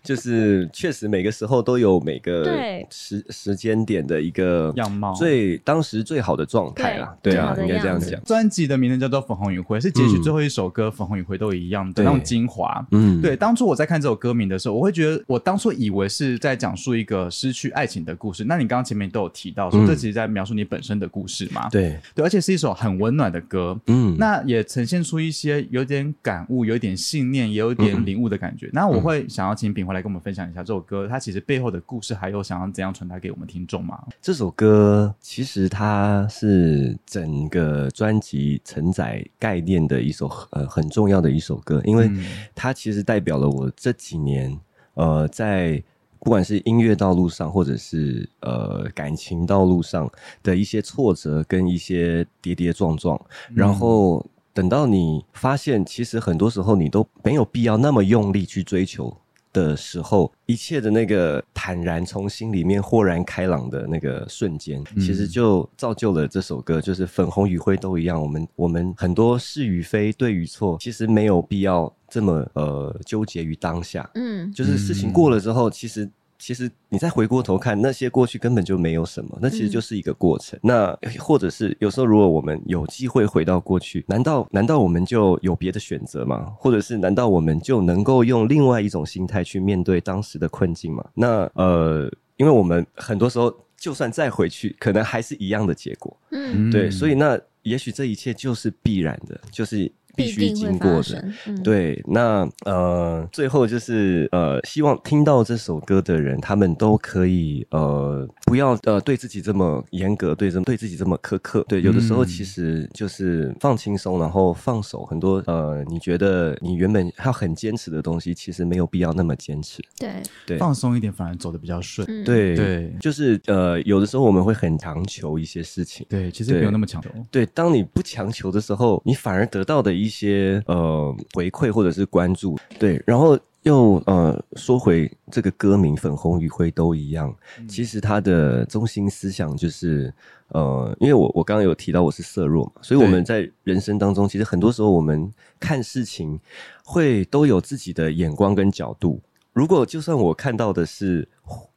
Speaker 3: 就是确实每个时候都有每个
Speaker 2: 对
Speaker 3: 时时间点的一个
Speaker 1: 样貌
Speaker 3: 最当时最好的状态啦。对啊，应该这样讲。
Speaker 1: 专辑的名字叫做《粉红与灰》，是截取
Speaker 3: 嗯
Speaker 1: 最后一首歌《粉红与灰》都一样的
Speaker 3: 对
Speaker 1: 那种精华。
Speaker 3: 嗯，
Speaker 1: 对，当初我在看这首歌名的时候，我会觉得，我当初以为是在讲述一个失去爱情的故事。那你刚刚前面都有提到说，
Speaker 3: 嗯
Speaker 1: 这其实在描述你本身的故事嘛？
Speaker 3: 对，
Speaker 1: 对，而且是一首很温暖的歌。
Speaker 3: 嗯，
Speaker 1: 那也呈现出一些有点感悟、有点信念、也有点领悟的感觉。那我会想要请炳回来跟我们分享一下这首歌，它其实背后的故事，还有想要怎样传达给我们听众吗？
Speaker 3: 这首歌其实它是整个专辑承载概念的一首呃很重要的一首歌，因为
Speaker 1: 嗯
Speaker 3: 它其实代表了我这几年呃在不管是音乐道路上，或者是呃感情道路上的一些挫折跟一些跌跌撞撞，然后等到你发现，其实很多时候你都没有必要那么用力去追求。的时候，一切的那个坦然从心里面豁然开朗的那个瞬间，其实就造就了这首歌，就是粉红与灰都一样。我们我们很多是与非、对与错，其实没有必要这么呃纠结于当下。
Speaker 2: 嗯，
Speaker 3: 就是事情过了之后，其实其实你再回过头看，那些过去根本就没有什么，那其实就是一个过程。那或者是有时候，如果我们有机会回到过去，难道难道我们就有别的选择吗？或者是难道我们就能够用另外一种心态去面对当时的困境吗？那呃，因为我们很多时候就算再回去，可能还是一样的结果。
Speaker 2: 嗯，
Speaker 3: 对，所以那也许这一切就是必然的，就是。必须经过的，对。那呃，最后就是呃，希望听到这首歌的人，他们都可以呃，不要呃，对自己这么严格，对这对自己这么苛刻。对，有的时候其实就是放轻松，然后放手。很多呃，你觉得你原本要很坚持的东西，其实没有必要那么坚持。
Speaker 2: 对
Speaker 3: 对，
Speaker 1: 放松一点，反而走的比较顺。
Speaker 3: 对
Speaker 1: 对，
Speaker 3: 就是呃，有的时候我们会很强求一些事情。
Speaker 1: 对，其实没有那么强求。
Speaker 3: 对，当你不强求的时候，你反而得到的一些呃回馈或者是关注，对，然后又呃说回这个歌名“粉红与灰都一样”，其实它的中心思想就是呃，因为我我刚刚有提到我是色弱嘛，所以我们在人生当中，其实很多时候我们看事情会都有自己的眼光跟角度。如果就算我看到的是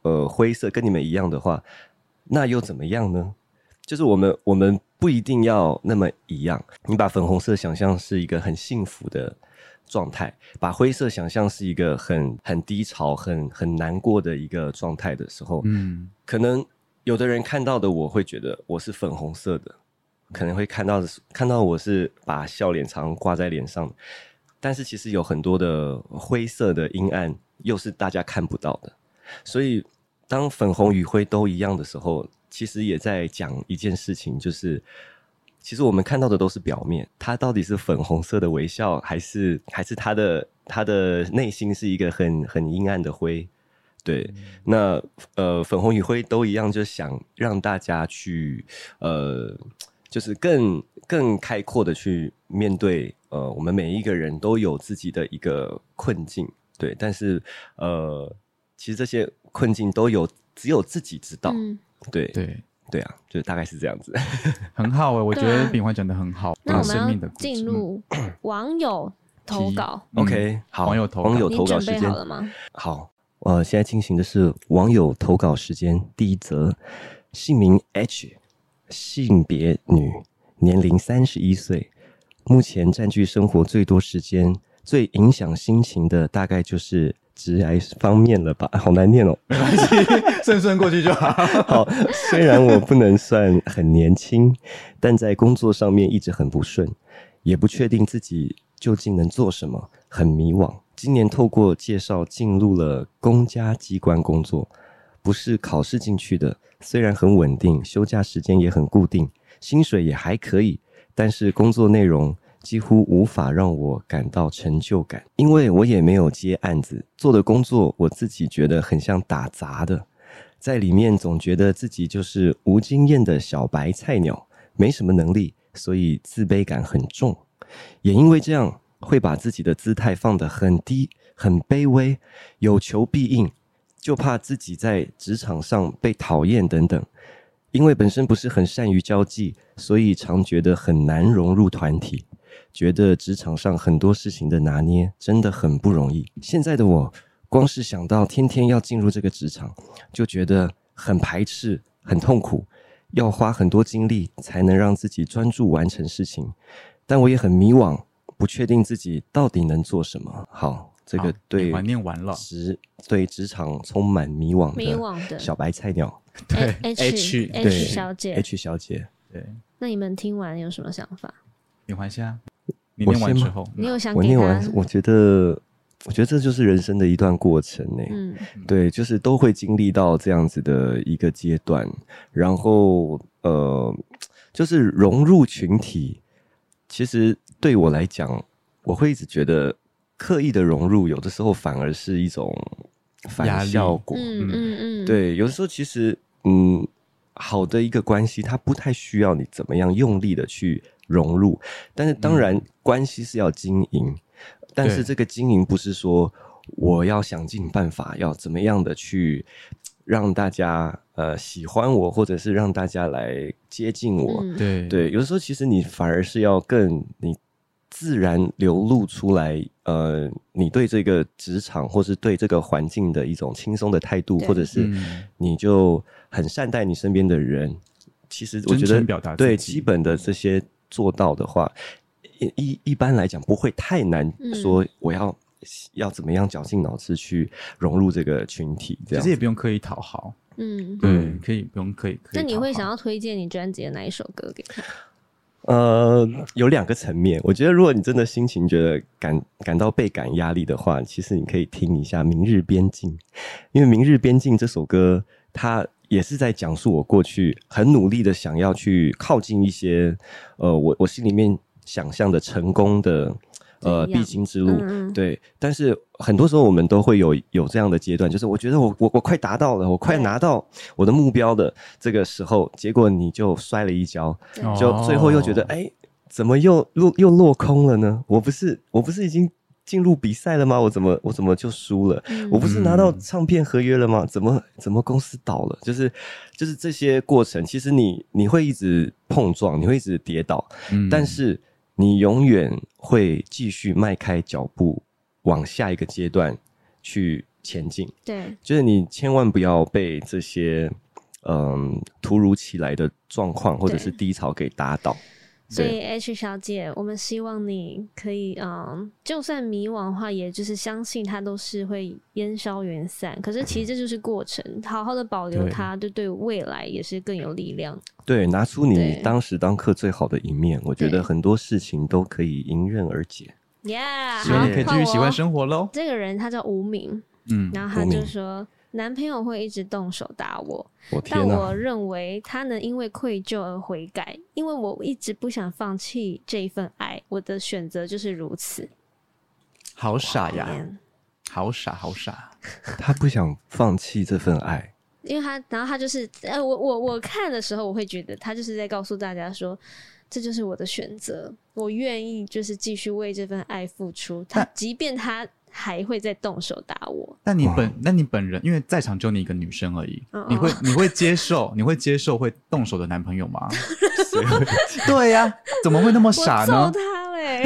Speaker 3: 呃灰色，跟你们一样的话，那又怎么样呢？就是我们，我们不一定要那么一样。你把粉红色想象是一个很幸福的状态，把灰色想象是一个很很低潮、很很难过的一个状态的时候，嗯，可能有的人看到的我会觉得我是粉红色的，可能会看到的看到我是把笑脸常挂在脸上，但是其实有很多的灰色的阴暗，又是大家看不到的。所以，当粉红与灰都一样的时候。其实也在讲一件事情，就是其实我们看到的都是表面，他到底是粉红色的微笑，还是还是他的他的内心是一个很很阴暗的灰？对，那呃，粉红与灰都一样，就想让大家去呃，就是更更开阔的去面对呃，我们每一个人都有自己的一个困境，对，但是呃，其实这些困境都有只有自己知道。对
Speaker 1: 对
Speaker 3: 对啊，就大概是这样子，[laughs]
Speaker 1: 很好哎，我觉得炳欢讲的很好。
Speaker 2: 那我们要进入 [clears throat] 网友投稿
Speaker 3: ，OK，好，
Speaker 1: 网友投
Speaker 3: 网友投稿时间
Speaker 2: 好了吗？
Speaker 3: 好，呃，现在进行的是网友投稿时间。第一则，姓名 H，性别女，年龄三十一岁，目前占据生活最多时间、最影响心情的，大概就是。直癌方面了吧，好难念哦。
Speaker 1: 没关系，顺顺过去就好。
Speaker 3: 好，虽然我不能算很年轻，但在工作上面一直很不顺，也不确定自己究竟能做什么，很迷惘。今年透过介绍进入了公家机关工作，不是考试进去的，虽然很稳定，休假时间也很固定，薪水也还可以，但是工作内容。几乎无法让我感到成就感，因为我也没有接案子做的工作，我自己觉得很像打杂的，在里面总觉得自己就是无经验的小白菜鸟，没什么能力，所以自卑感很重，也因为这样会把自己的姿态放得很低、很卑微，有求必应，就怕自己在职场上被讨厌等等。因为本身不是很善于交际，所以常觉得很难融入团体。觉得职场上很多事情的拿捏真的很不容易。现在的我，光是想到天天要进入这个职场，就觉得很排斥、很痛苦，要花很多精力才能让自己专注完成事情。但我也很迷惘，不确定自己到底能做什么。好，这个对
Speaker 1: 念完了
Speaker 3: 职对职场充满迷惘
Speaker 2: 迷惘
Speaker 3: 的小白菜鸟，[laughs]
Speaker 1: 对
Speaker 2: H
Speaker 3: H
Speaker 2: 小姐
Speaker 3: H 小姐，
Speaker 1: 对。
Speaker 2: 那你们听完有什么想法？
Speaker 1: 李环虾。你念完之后，
Speaker 2: 你有想
Speaker 3: 我念完，我觉得，我觉得这就是人生的一段过程呢。嗯，对，就是都会经历到这样子的一个阶段，然后呃，就是融入群体。其实对我来讲，我会一直觉得刻意的融入，有的时候反而是一种反效果。
Speaker 2: 嗯嗯嗯，
Speaker 3: 对，有的时候其实，嗯，好的一个关系，它不太需要你怎么样用力的去。融入，但是当然关系是要经营，但是这个经营不是说我要想尽办法要怎么样的去让大家呃喜欢我，或者是让大家来接近我。
Speaker 1: 对。
Speaker 3: 对，有的时候其实你反而是要更你自然流露出来，呃，你对这个职场或是对这个环境的一种轻松的态度，或者是
Speaker 1: 嗯。
Speaker 3: 你就很善待你身边的人。其实我觉得对基本的这些做到的话，一一一般来讲不会太难
Speaker 2: 嗯
Speaker 3: 说我要、要怎么样绞尽脑汁去融入这个群体，这
Speaker 1: 其实也不用刻意讨好，
Speaker 2: 嗯，
Speaker 1: 对，
Speaker 3: 嗯
Speaker 1: 可以不用刻意。刻意
Speaker 2: 那你会想要推荐你专辑的哪一首歌给他？
Speaker 3: 呃，有两个层面。我觉得，如果你真的心情觉得感感到倍感压力的话，其实你可以听一下《明日边境》，因为《明日边境》这首歌，它也是在讲述我过去很努力的想要去靠近一些呃，我我心里面想象的成功的呃必经之路。对，但是很多时候我们都会有有这样的阶段，就是我觉得我我我快达到了，我快拿到我的目标的这个时候，结果你就摔了一跤，就最后又觉得，
Speaker 1: 哦。
Speaker 3: 哎、怎么又落又落空了呢？我不是我不是已经进入比赛了吗？我怎么我怎么就输了？
Speaker 2: 嗯
Speaker 3: 我不是拿到
Speaker 1: 嗯
Speaker 3: 唱片合约了吗？怎么怎么公司倒了？就是就是这些过程，其实你你会一直碰撞，你会一直跌倒，
Speaker 1: 嗯
Speaker 3: 但是你永远会继续迈开脚步往下一个阶段去前进。
Speaker 2: 对，
Speaker 3: 就是你千万不要被这些嗯突如其来的状况或者是低潮给打倒。
Speaker 2: 所以 H 小姐，我们希望你可以，嗯，就算迷惘的话，也就是相信它都是会烟消云散。可是其实这就是过程，好好的保留它，对对未来也是更有力量。
Speaker 3: 对，拿出你当时当刻最好的一面，我觉得很多事情都可以迎刃而解。
Speaker 2: Yeah，
Speaker 1: 希望你可以继续喜欢。生活喽。
Speaker 2: 这个人他叫无名，
Speaker 1: 嗯，
Speaker 2: 然后他就说，男朋友会一直动手打我，
Speaker 3: 我、
Speaker 2: 但我认为他能因为愧疚而悔改，因为我一直不想放弃这一份爱，我的选择就是如此。
Speaker 1: 好傻呀，好傻，好傻。[laughs]
Speaker 3: 他不想放弃这份爱。
Speaker 2: 因为他，然后他就是，呃，我我我看的时候，我会觉得他就是在告诉大家说，这就是我的选择，我愿意就是继续为这份爱付出。他即便他还会再动手打我，
Speaker 1: 那你本，那你本人，因为在场就你一个女生而已
Speaker 2: 嗯，
Speaker 1: 你会你会接受，你会接受会动手的男朋友吗？[laughs] 对呀，怎么会那么傻
Speaker 2: 我揍
Speaker 1: 呢？
Speaker 2: 他嘞！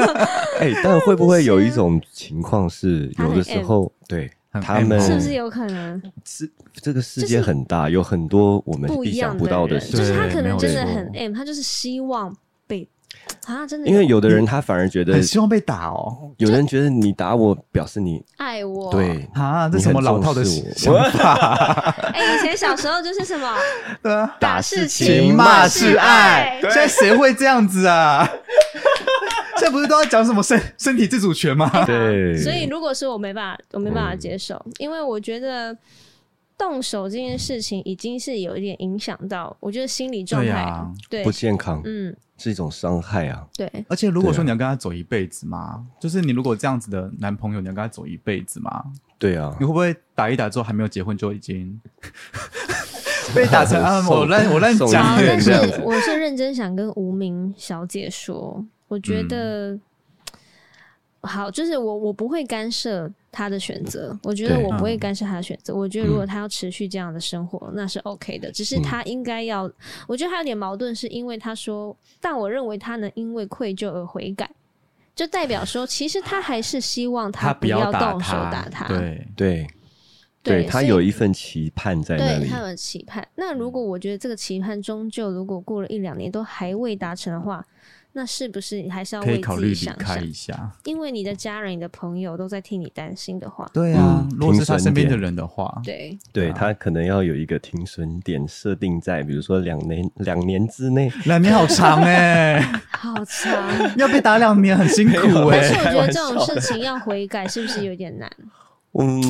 Speaker 2: [laughs]
Speaker 3: 哎、但会不会有一种情况是，[laughs] 有的时候对他们
Speaker 2: 是不是有可能
Speaker 3: 是这个世界很大，有很多我们意想不到
Speaker 2: 的？
Speaker 3: 事情。
Speaker 2: 就是他可能真的
Speaker 3: 错
Speaker 2: 很 M，他就是希望被啊，真的
Speaker 3: 因为有的人他反而觉得
Speaker 1: 很，希望被打哦。
Speaker 3: 有人觉得你打我表示你
Speaker 2: 爱我。
Speaker 3: 对
Speaker 1: 啊，这什么老套的
Speaker 3: 重视
Speaker 1: 想法？[laughs]
Speaker 2: 哎、以前小时候就是什么 [laughs]
Speaker 1: 对啊，
Speaker 2: 打是
Speaker 1: 情骂是爱，
Speaker 2: 对
Speaker 1: 现在谁会这样子啊？[laughs] 现在不是都要讲什么身身体自主权吗？
Speaker 3: 对，
Speaker 2: 所以如果是我没办法，我没办法
Speaker 3: 嗯
Speaker 2: 接受，因为我觉得动手这件事情已经是有一点影响到，我觉得心理状态，
Speaker 1: 对啊
Speaker 2: 对
Speaker 3: 不健康
Speaker 2: 嗯，
Speaker 3: 是一种伤害啊。
Speaker 2: 对，
Speaker 1: 而且如果说你要跟他走一辈子嘛，就是你如果这样子的男朋友，你要跟他走一辈子嘛，
Speaker 3: 对啊
Speaker 1: 你，会不会打一打之后还没有结婚就已经 [laughs] 被打成啊？我乱我乱
Speaker 3: 送
Speaker 1: 讲
Speaker 2: 但是我是认真想跟无名小姐说，我觉
Speaker 3: 嗯
Speaker 2: 得。好，就是我我不会干涉她的选择，我觉得我不会
Speaker 1: 嗯
Speaker 2: 干涉他的选择。我觉得如果他要持续这样的生活，那是 OK 的。只是他应该要，我觉得他有点矛盾，是因为他说，但我认为他能因为愧疚而悔改，就代表说，其实他还是希望
Speaker 1: 他
Speaker 2: 不
Speaker 1: 要
Speaker 2: 动手，打他。
Speaker 1: 对，
Speaker 3: 对
Speaker 2: 对
Speaker 3: 他有一份期盼在那里
Speaker 2: 对他。有期盼。那如果我觉得这个期盼终究如果过了一两年都还未达成的话，那是不是你还是要
Speaker 1: 可以
Speaker 2: 为自己
Speaker 1: 考虑离？开一下。
Speaker 2: 因为你的家人、你的朋友都在替你担心的话，
Speaker 1: 对啊
Speaker 3: 嗯，
Speaker 1: 如果是他身边的人的话，
Speaker 2: 对
Speaker 3: 对
Speaker 1: 啊
Speaker 3: 他可能要有一个停损点设定在，比如说两年两年之内。
Speaker 1: 两年好长哎 [laughs] [laughs]
Speaker 2: 好长。[laughs]
Speaker 1: 要被打两年很辛苦
Speaker 2: 但
Speaker 1: 哎。
Speaker 2: 是我觉得这种事情要悔改，是不是有点难？
Speaker 3: 嗯，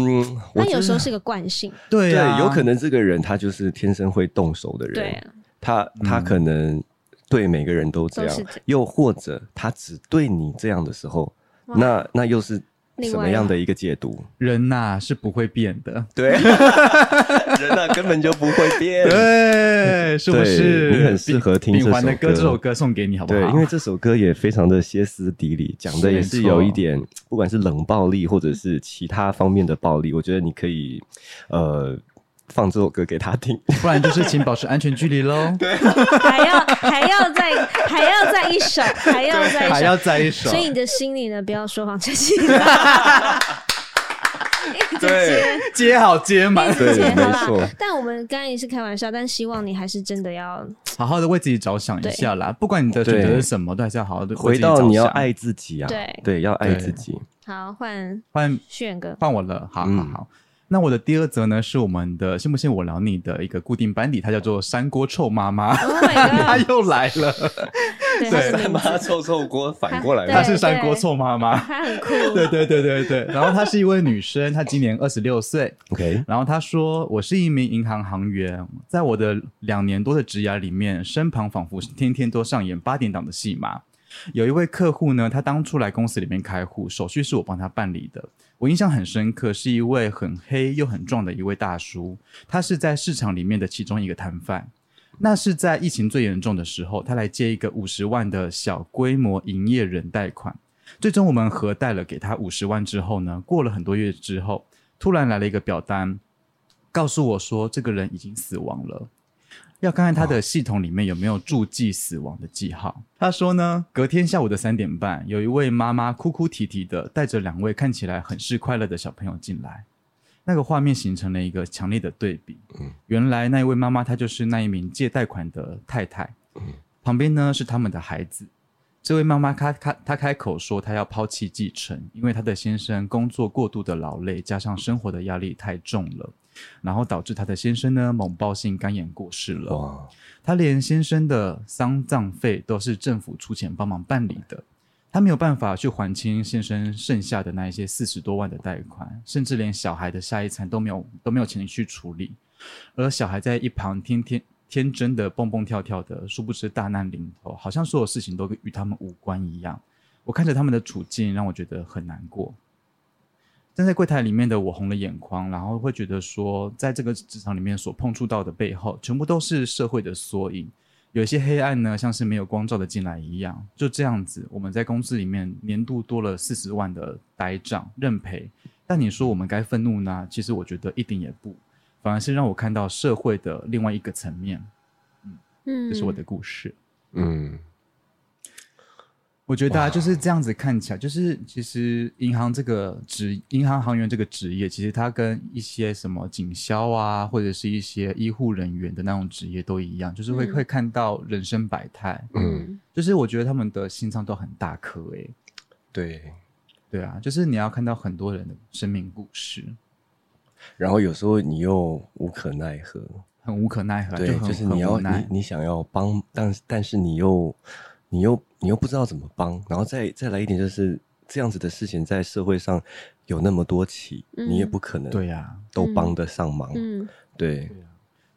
Speaker 3: 我
Speaker 2: 那有时候是个惯性，
Speaker 1: 对啊，
Speaker 3: 对，有可能这个人他就是天生会动手的人。
Speaker 2: 对啊，
Speaker 3: 他他
Speaker 1: 嗯
Speaker 3: 可能对每个人都这样
Speaker 2: 这样，
Speaker 3: 又或者他只对你这样的时候，那那又是什么样的一个解读？
Speaker 1: 人呐是不会变的，
Speaker 3: 对，[laughs] 人啊根本就不会变。
Speaker 1: 对，是不是？
Speaker 3: 你很适合听这
Speaker 1: 秉环的歌这首歌送给你好不好？
Speaker 3: 对，因为这首歌也非常的歇斯底里，讲的也是有一点，不管是冷暴力或者是其他方面的暴力，我觉得你可以呃放这首歌给他听。[laughs]
Speaker 1: 不然就是请保持安全距离喽。[laughs]
Speaker 2: 还要还要再还要再一首，[laughs] 还要再一首，
Speaker 1: 还要再一首。
Speaker 2: 所以你的心里呢，不要说谎，这心里一直接
Speaker 1: 接好接满，
Speaker 3: 对没错。
Speaker 2: 但我们刚刚也是开玩笑，但希望你还是真的要
Speaker 1: 好好的为自己着想一下啦。不管你的选择是什么，都还是要好好的
Speaker 3: 回到你要爱自己啊，
Speaker 2: 对。
Speaker 3: 对，要爱自己。
Speaker 2: 好换
Speaker 1: 换
Speaker 2: 炫哥。
Speaker 1: 换我了，好好
Speaker 3: 嗯。
Speaker 1: 好。那我的第二则呢，是我们的信不信我聊你的一个固定班底，它叫做山锅臭妈妈
Speaker 2: ，Oh
Speaker 1: 她！[laughs] 又来了，
Speaker 2: 对，
Speaker 1: 对
Speaker 2: 他是名字
Speaker 3: 妈臭臭锅反过来
Speaker 2: 对
Speaker 1: 她是山锅臭妈妈。
Speaker 2: 她很酷。
Speaker 1: 对对对对对，然后她是一位女生，她今年二十六岁，[laughs]
Speaker 3: OK，
Speaker 1: 然后她说：“我是一名银行行员，在我的两年多的职涯里面，身旁仿佛天天都上演八点档的戏码。有一位客户呢，他当初来公司里面开户，手续是我帮他办理的。我印象很深刻，是一位很黑又很壮的一位大叔，他是在市场里面的其中一个摊贩。那是在疫情最严重的时候，他来借一个五十万的小规模营业人贷款。最终我们核贷了给他五十万之后呢，过了很多月之后，突然来了一个表单，告诉我说这个人已经死亡了。要看看他的系统里面有没有注记死亡的记号。他说呢，隔天下午的三点半，有一位妈妈哭哭啼啼的带着两位看起来很是快乐的小朋友进来，那个画面形成了一个强烈的对比。原来那一位妈妈她就是那一名借贷款的太太，旁边呢是他们的孩子。这位妈妈她她她开口说，她要抛弃继承，因为她的先生工作过度的劳累，加上生活的压力太重了，然后导致她的先生呢猛暴性肝炎过世了。
Speaker 3: 哇，
Speaker 1: 她连先生的丧葬费都是政府出钱帮忙办理的，她没有办法去还清先生剩下的那一些四十多万的贷款，甚至连小孩的下一餐都没有都没有钱去处理，而小孩在一旁天天天真的蹦蹦跳跳的，殊不知大难临头，好像所有事情都与他们无关一样。我看着他们的处境，让我觉得很难过。站在柜台里面的我红了眼眶，然后会觉得说，在这个职场里面所碰触到的背后，全部都是社会的缩影。有一些黑暗呢，像是没有光照的进来一样。就这样子，我们在公司里面年度多了四十万的呆账认赔。但你说我们该愤怒呢？其实我觉得一点也不，反而是让我看到社会的另外一个层面。
Speaker 2: 嗯，
Speaker 1: 这是我的故事。
Speaker 3: 嗯，
Speaker 1: 我觉得啊，就是这样子看起来，就是其实银行这个职，银行行员这个职业，其实它跟一些什么警消啊，或者是一些医护人员的那种职业都一样，就是会、
Speaker 2: 嗯。
Speaker 1: 会看到人生百态。
Speaker 2: 嗯。
Speaker 1: 就是我觉得他们的心脏都很大颗诶、
Speaker 3: 对。
Speaker 1: 对啊，就是你要看到很多人的生命故事，
Speaker 3: 然后有时候你又无可奈何，
Speaker 1: 很无可奈何，
Speaker 3: 对，
Speaker 1: 就
Speaker 3: 就是你要你想要帮，但但是你又你又你又不知道怎么帮，然后再再来一点就是这样子的事情在社会上有那么多起，
Speaker 2: 嗯
Speaker 3: 你也不可能
Speaker 1: 对呀、
Speaker 3: 都帮得上忙，
Speaker 2: 嗯。
Speaker 3: 对，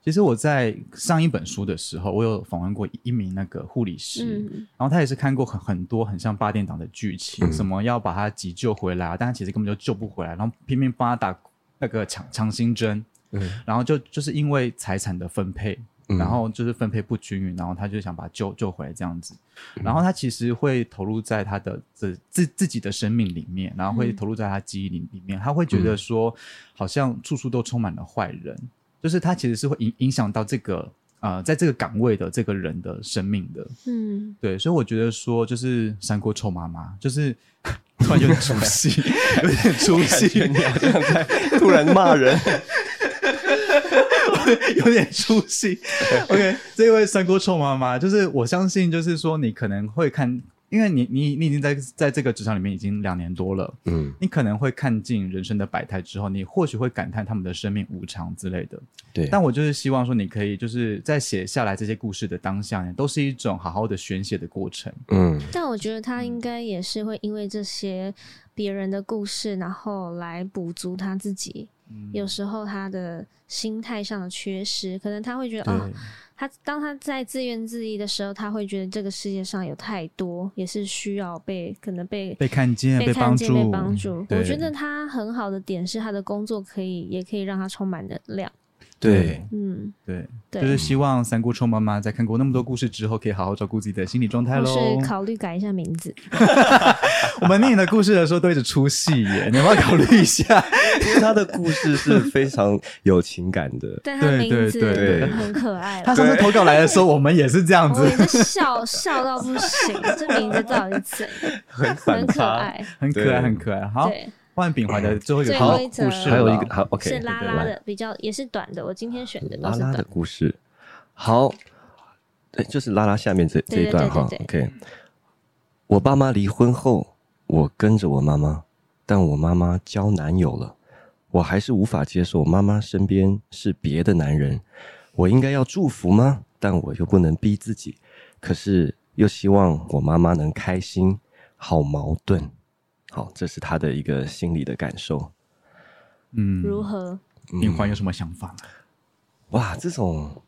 Speaker 1: 其实我在上一本书的时候，我有访问过一名那个护理师，
Speaker 2: 嗯
Speaker 1: 然后他也是看过很很多很像八点档的剧情，
Speaker 3: 嗯。
Speaker 1: 什么要把他急救回来啊，但他其实根本就救不回来，然后拼命帮他打那个强强心针，
Speaker 3: 嗯。
Speaker 1: 然后就就是因为财产的分配，
Speaker 3: 嗯
Speaker 1: 然后就是分配不均匀，然后他就想把他救救回来这样子，
Speaker 3: 嗯。
Speaker 1: 然后他其实会投入在他的自自自己的生命里面，然后会
Speaker 2: 嗯。
Speaker 1: 投入在他记忆里里面，他会觉得说好像处处都充满了坏人，就是他其实是会影影响到这个呃在这个岗位的这个人的生命的，
Speaker 2: 嗯，
Speaker 1: 对，所以我觉得说就是三锅臭妈妈，就是 [laughs] 突然有点出戏，[laughs] 有点出戏，
Speaker 3: 你好像在突然骂人，[laughs]
Speaker 1: 有点出息。OK，这位三锅臭妈妈，就是我相信，就是说你可能会看，因为你你你已经在在这个职场里面已经两年多了，
Speaker 3: 嗯，
Speaker 1: 你可能会看尽人生的百态之后，你或许会感叹他们的生命无常之类的。
Speaker 3: 对，
Speaker 1: 但我就是希望说，你可以就是在写下来这些故事的当下呢，都是一种好好的宣泄的过程。
Speaker 3: 嗯
Speaker 2: 但我觉得他应该也是会因为这些别人的故事，然后来补足他自己。有时候他的心态上的缺失，可能他会觉得
Speaker 1: 啊，
Speaker 2: 哦，他当他在自怨自艾的时候，他会觉得这个世界上有太多，也是需要被可能被
Speaker 1: 被看见、
Speaker 2: 被看见、
Speaker 1: 帮助、
Speaker 2: 被帮助。
Speaker 1: 对
Speaker 2: 我觉得他很好的点是他的工作可以也可以让他充满能量。
Speaker 3: 对，
Speaker 2: 嗯，
Speaker 1: 对，
Speaker 2: 对
Speaker 1: 就是希望三姑臭妈妈在看过那么多故事之后，可以好好照顾自己的心理状态
Speaker 2: 或
Speaker 1: 喽。
Speaker 2: 是考虑改一下名字。[laughs] [laughs]
Speaker 1: 我们念你的故事的时候都一直出戏耶，你要不要考虑一下？[laughs]
Speaker 3: 因为他的故事是非常有情感的。
Speaker 2: 但他
Speaker 1: 对
Speaker 2: 名字
Speaker 1: 对
Speaker 3: 对
Speaker 2: 很可爱
Speaker 1: 他
Speaker 2: 啦。
Speaker 1: 上次投稿来的时候，我们也是这样子
Speaker 2: 我，也是笑笑到不行，这名字到底是怎？
Speaker 3: 很
Speaker 2: 很可爱。
Speaker 1: 很可爱，很可爱。好，
Speaker 2: 对，
Speaker 1: 换秉怀的最后一个
Speaker 2: 最
Speaker 1: 故事了，
Speaker 3: 还有一个好，OK，
Speaker 2: 是拉拉的，比较也是短的。我今天选的都是
Speaker 3: 拉拉的。故事。好，对，就是拉拉下面这这一段哈，OK。我爸妈离婚后，我跟着我妈妈，但我妈妈交男友了，我还是无法接受妈妈身边是别的男人。我应该要祝福吗？但我又不能逼自己，可是又希望我妈妈能开心，好矛盾。好，这是他的一个心理的感受。
Speaker 1: 嗯，
Speaker 2: 如何？
Speaker 1: 秉怀有什么想法吗？
Speaker 3: 哇，这种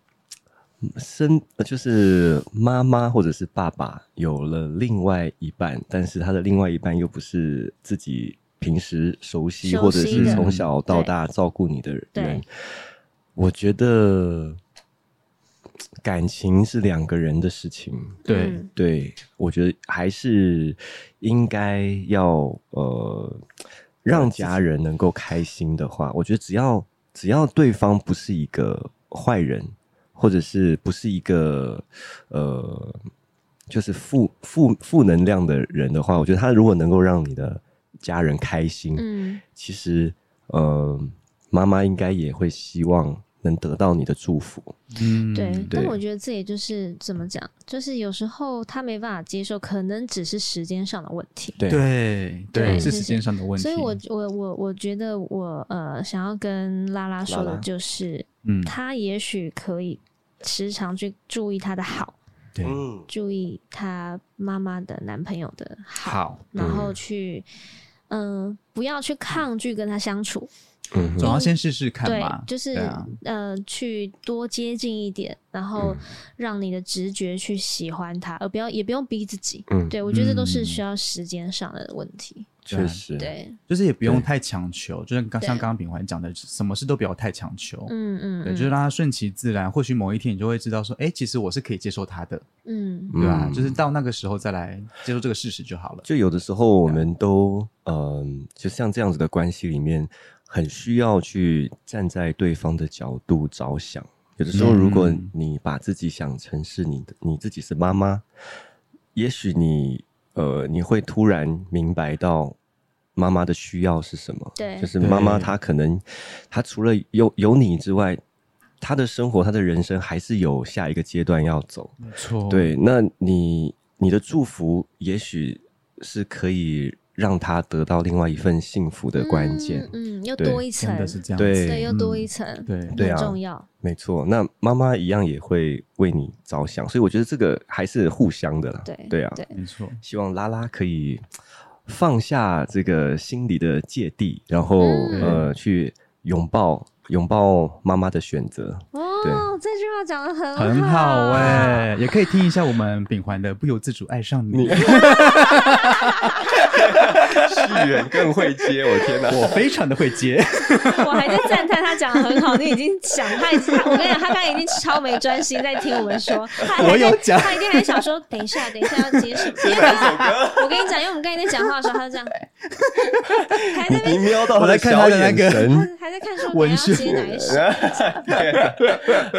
Speaker 3: 生呃就是妈妈或者是爸爸有了另外一半，但是他的另外一半又不是自己平时熟悉
Speaker 2: 熟悉
Speaker 3: 或者是从小到大照顾你的人，我觉得感情是两个人的事情。
Speaker 1: 对，
Speaker 2: 嗯
Speaker 3: 对，我觉得还是应该要呃，让家人能够开心的话，我觉得只要只要对方不是一个坏人，或者是不是一个呃，就是负负负能量的人的话，我觉得他如果能够让你的家人开心，
Speaker 2: 嗯，
Speaker 3: 其实呃，妈妈应该也会希望能得到你的祝福。
Speaker 1: 嗯，
Speaker 2: 对。但我觉得这也就是怎么讲，就是有时候他没办法接受，可能只是时间上的问题。
Speaker 3: 对
Speaker 1: 对
Speaker 2: 对是
Speaker 1: 是时间上的问题。
Speaker 2: 所以我我我我觉得我呃想要跟拉拉说的
Speaker 3: 拉拉
Speaker 2: 就是，
Speaker 1: 嗯，
Speaker 2: 他也许可以时常去注意他的好，
Speaker 1: 对，
Speaker 3: 嗯，
Speaker 2: 注意他妈妈的男朋友的好，
Speaker 1: 好，
Speaker 2: 然后去嗯、呃不要去抗拒跟他相处，
Speaker 3: 嗯
Speaker 1: 总要先试试看
Speaker 2: 对，，就是、呃去多接近一点，然后让你的直觉去喜欢他，而不要也不用逼自己。
Speaker 3: 嗯，
Speaker 2: 对我觉得这都是
Speaker 1: 嗯。
Speaker 2: 需要时间上的问题。
Speaker 3: 确实，
Speaker 2: 对，
Speaker 1: 就是也不用太强求，就像刚
Speaker 2: 对
Speaker 1: 像刚刚秉怀讲的，什么事都不要太强求。
Speaker 2: 嗯嗯，
Speaker 1: 对，
Speaker 2: 嗯
Speaker 1: 就是让他顺其自然。或许某一天你就会知道说，哎，其实我是可以接受他的，
Speaker 2: 嗯
Speaker 1: 对吧？
Speaker 3: 嗯
Speaker 1: 就是到那个时候再来接受这个事实就好了。
Speaker 3: 就有的时候我们都嗯、就像这样子的关系里面，很需要去站在对方的角度着想。有的时候，
Speaker 1: 嗯
Speaker 3: 如果你把自己想成是你的，你自己是妈妈，也许你呃，你会突然明白到妈妈的需要是什么。
Speaker 2: 对
Speaker 3: 就是妈妈她可能她除了有有你之外，她的生活、她的人生还是有下一个阶段要走。
Speaker 1: 没错，
Speaker 3: 对，那你你的祝福也许是可以让他得到另外一份幸福的关键。
Speaker 2: 嗯，嗯又多一层，
Speaker 1: 真的是这样。
Speaker 3: 对
Speaker 2: 对，又多一
Speaker 1: 嗯。
Speaker 2: 层，
Speaker 1: 对
Speaker 3: 对啊
Speaker 2: 很重要。
Speaker 3: 没错，那妈妈一样也会为你着想，所以我觉得这个还是互相的啦。
Speaker 2: 对
Speaker 3: 对啊，
Speaker 2: 对，
Speaker 1: 没错。
Speaker 3: 希望拉拉可以放下这个心理的芥蒂，然后、
Speaker 2: 嗯。
Speaker 3: 呃去拥抱拥抱妈妈的选择。
Speaker 2: 哦，这句话讲的很
Speaker 1: 很好
Speaker 2: 好
Speaker 1: 哎、也可以听一下我们秉环的《不由自主爱上你》[laughs]
Speaker 3: 续缘更会接，我天哪！
Speaker 1: 我非常的会接。[laughs]
Speaker 2: 我还在赞叹他讲的很好，你已经想他已经，我跟你讲，他刚才已经超没专心在听我们说，他还在
Speaker 1: 我有讲
Speaker 2: 他一定还想说，等一下，等一下要接什么？因为我跟你讲，因为我们刚才在讲话的时候，他就这样，还在
Speaker 3: 瞄到
Speaker 1: 我在看他的那个
Speaker 2: 还在看说
Speaker 1: 文
Speaker 2: 你要接
Speaker 1: 学
Speaker 2: 哪一首，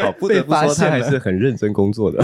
Speaker 3: 好，不得不说他还是很认真工作的。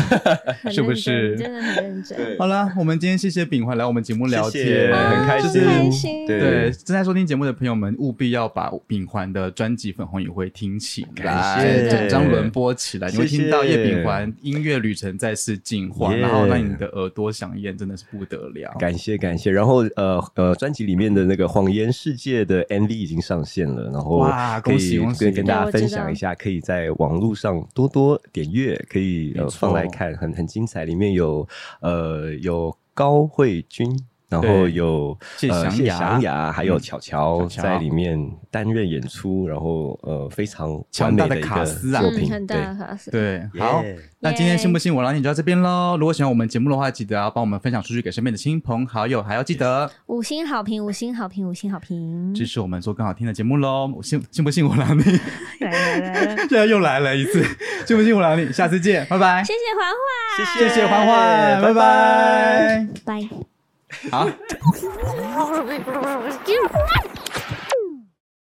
Speaker 1: 是不是
Speaker 2: 真的很认真，
Speaker 1: 好了，我们今天谢谢炳环来我们节目聊
Speaker 3: 谢
Speaker 1: 天，
Speaker 3: 很开
Speaker 1: 就是
Speaker 3: 心
Speaker 2: 开心，
Speaker 3: 对
Speaker 1: 对正在收听节目的朋友们，务必要把炳环的专辑《粉红也会》听起来，
Speaker 3: 感
Speaker 2: 谢。
Speaker 1: 整张轮播起来，你会听到叶秉环音乐旅程再次进化，然后让你的耳朵响艳，真的是不得了。
Speaker 3: 感谢感谢，然后呃呃，专辑里面的那个《谎言世界》的 MV 已经上线了，然后
Speaker 1: 哇
Speaker 3: 可以
Speaker 1: 恭喜恭喜。
Speaker 3: 跟跟大家分享一下，可以在网络上多多点阅，可以呃放来看，很很精彩，里面有呃有高慧君。然后有
Speaker 1: 谢
Speaker 3: 呃谢
Speaker 1: 祥雅
Speaker 3: 还有巧巧在里面担任演出，然后呃非常完
Speaker 1: 强大的
Speaker 3: 一个
Speaker 1: 卡斯啊
Speaker 3: 对
Speaker 2: 的卡斯，
Speaker 1: 对，好。那今天信不信我让你就到这边喽。如果喜欢我们节目的话，记得要帮我们分享出去给身边的亲朋好友，还要记得
Speaker 2: 五星好评，五星好评，五星好评。
Speaker 1: 支持我们做更好听的节目喽。我信信不信我让你？[laughs]
Speaker 2: 来来来来，[laughs]
Speaker 1: 现在又来了一次，信不信我让你？下次见，拜拜。
Speaker 2: 谢谢环环，
Speaker 3: 谢
Speaker 1: 谢谢欢欢，拜拜。
Speaker 2: 拜。Ha? [laughs]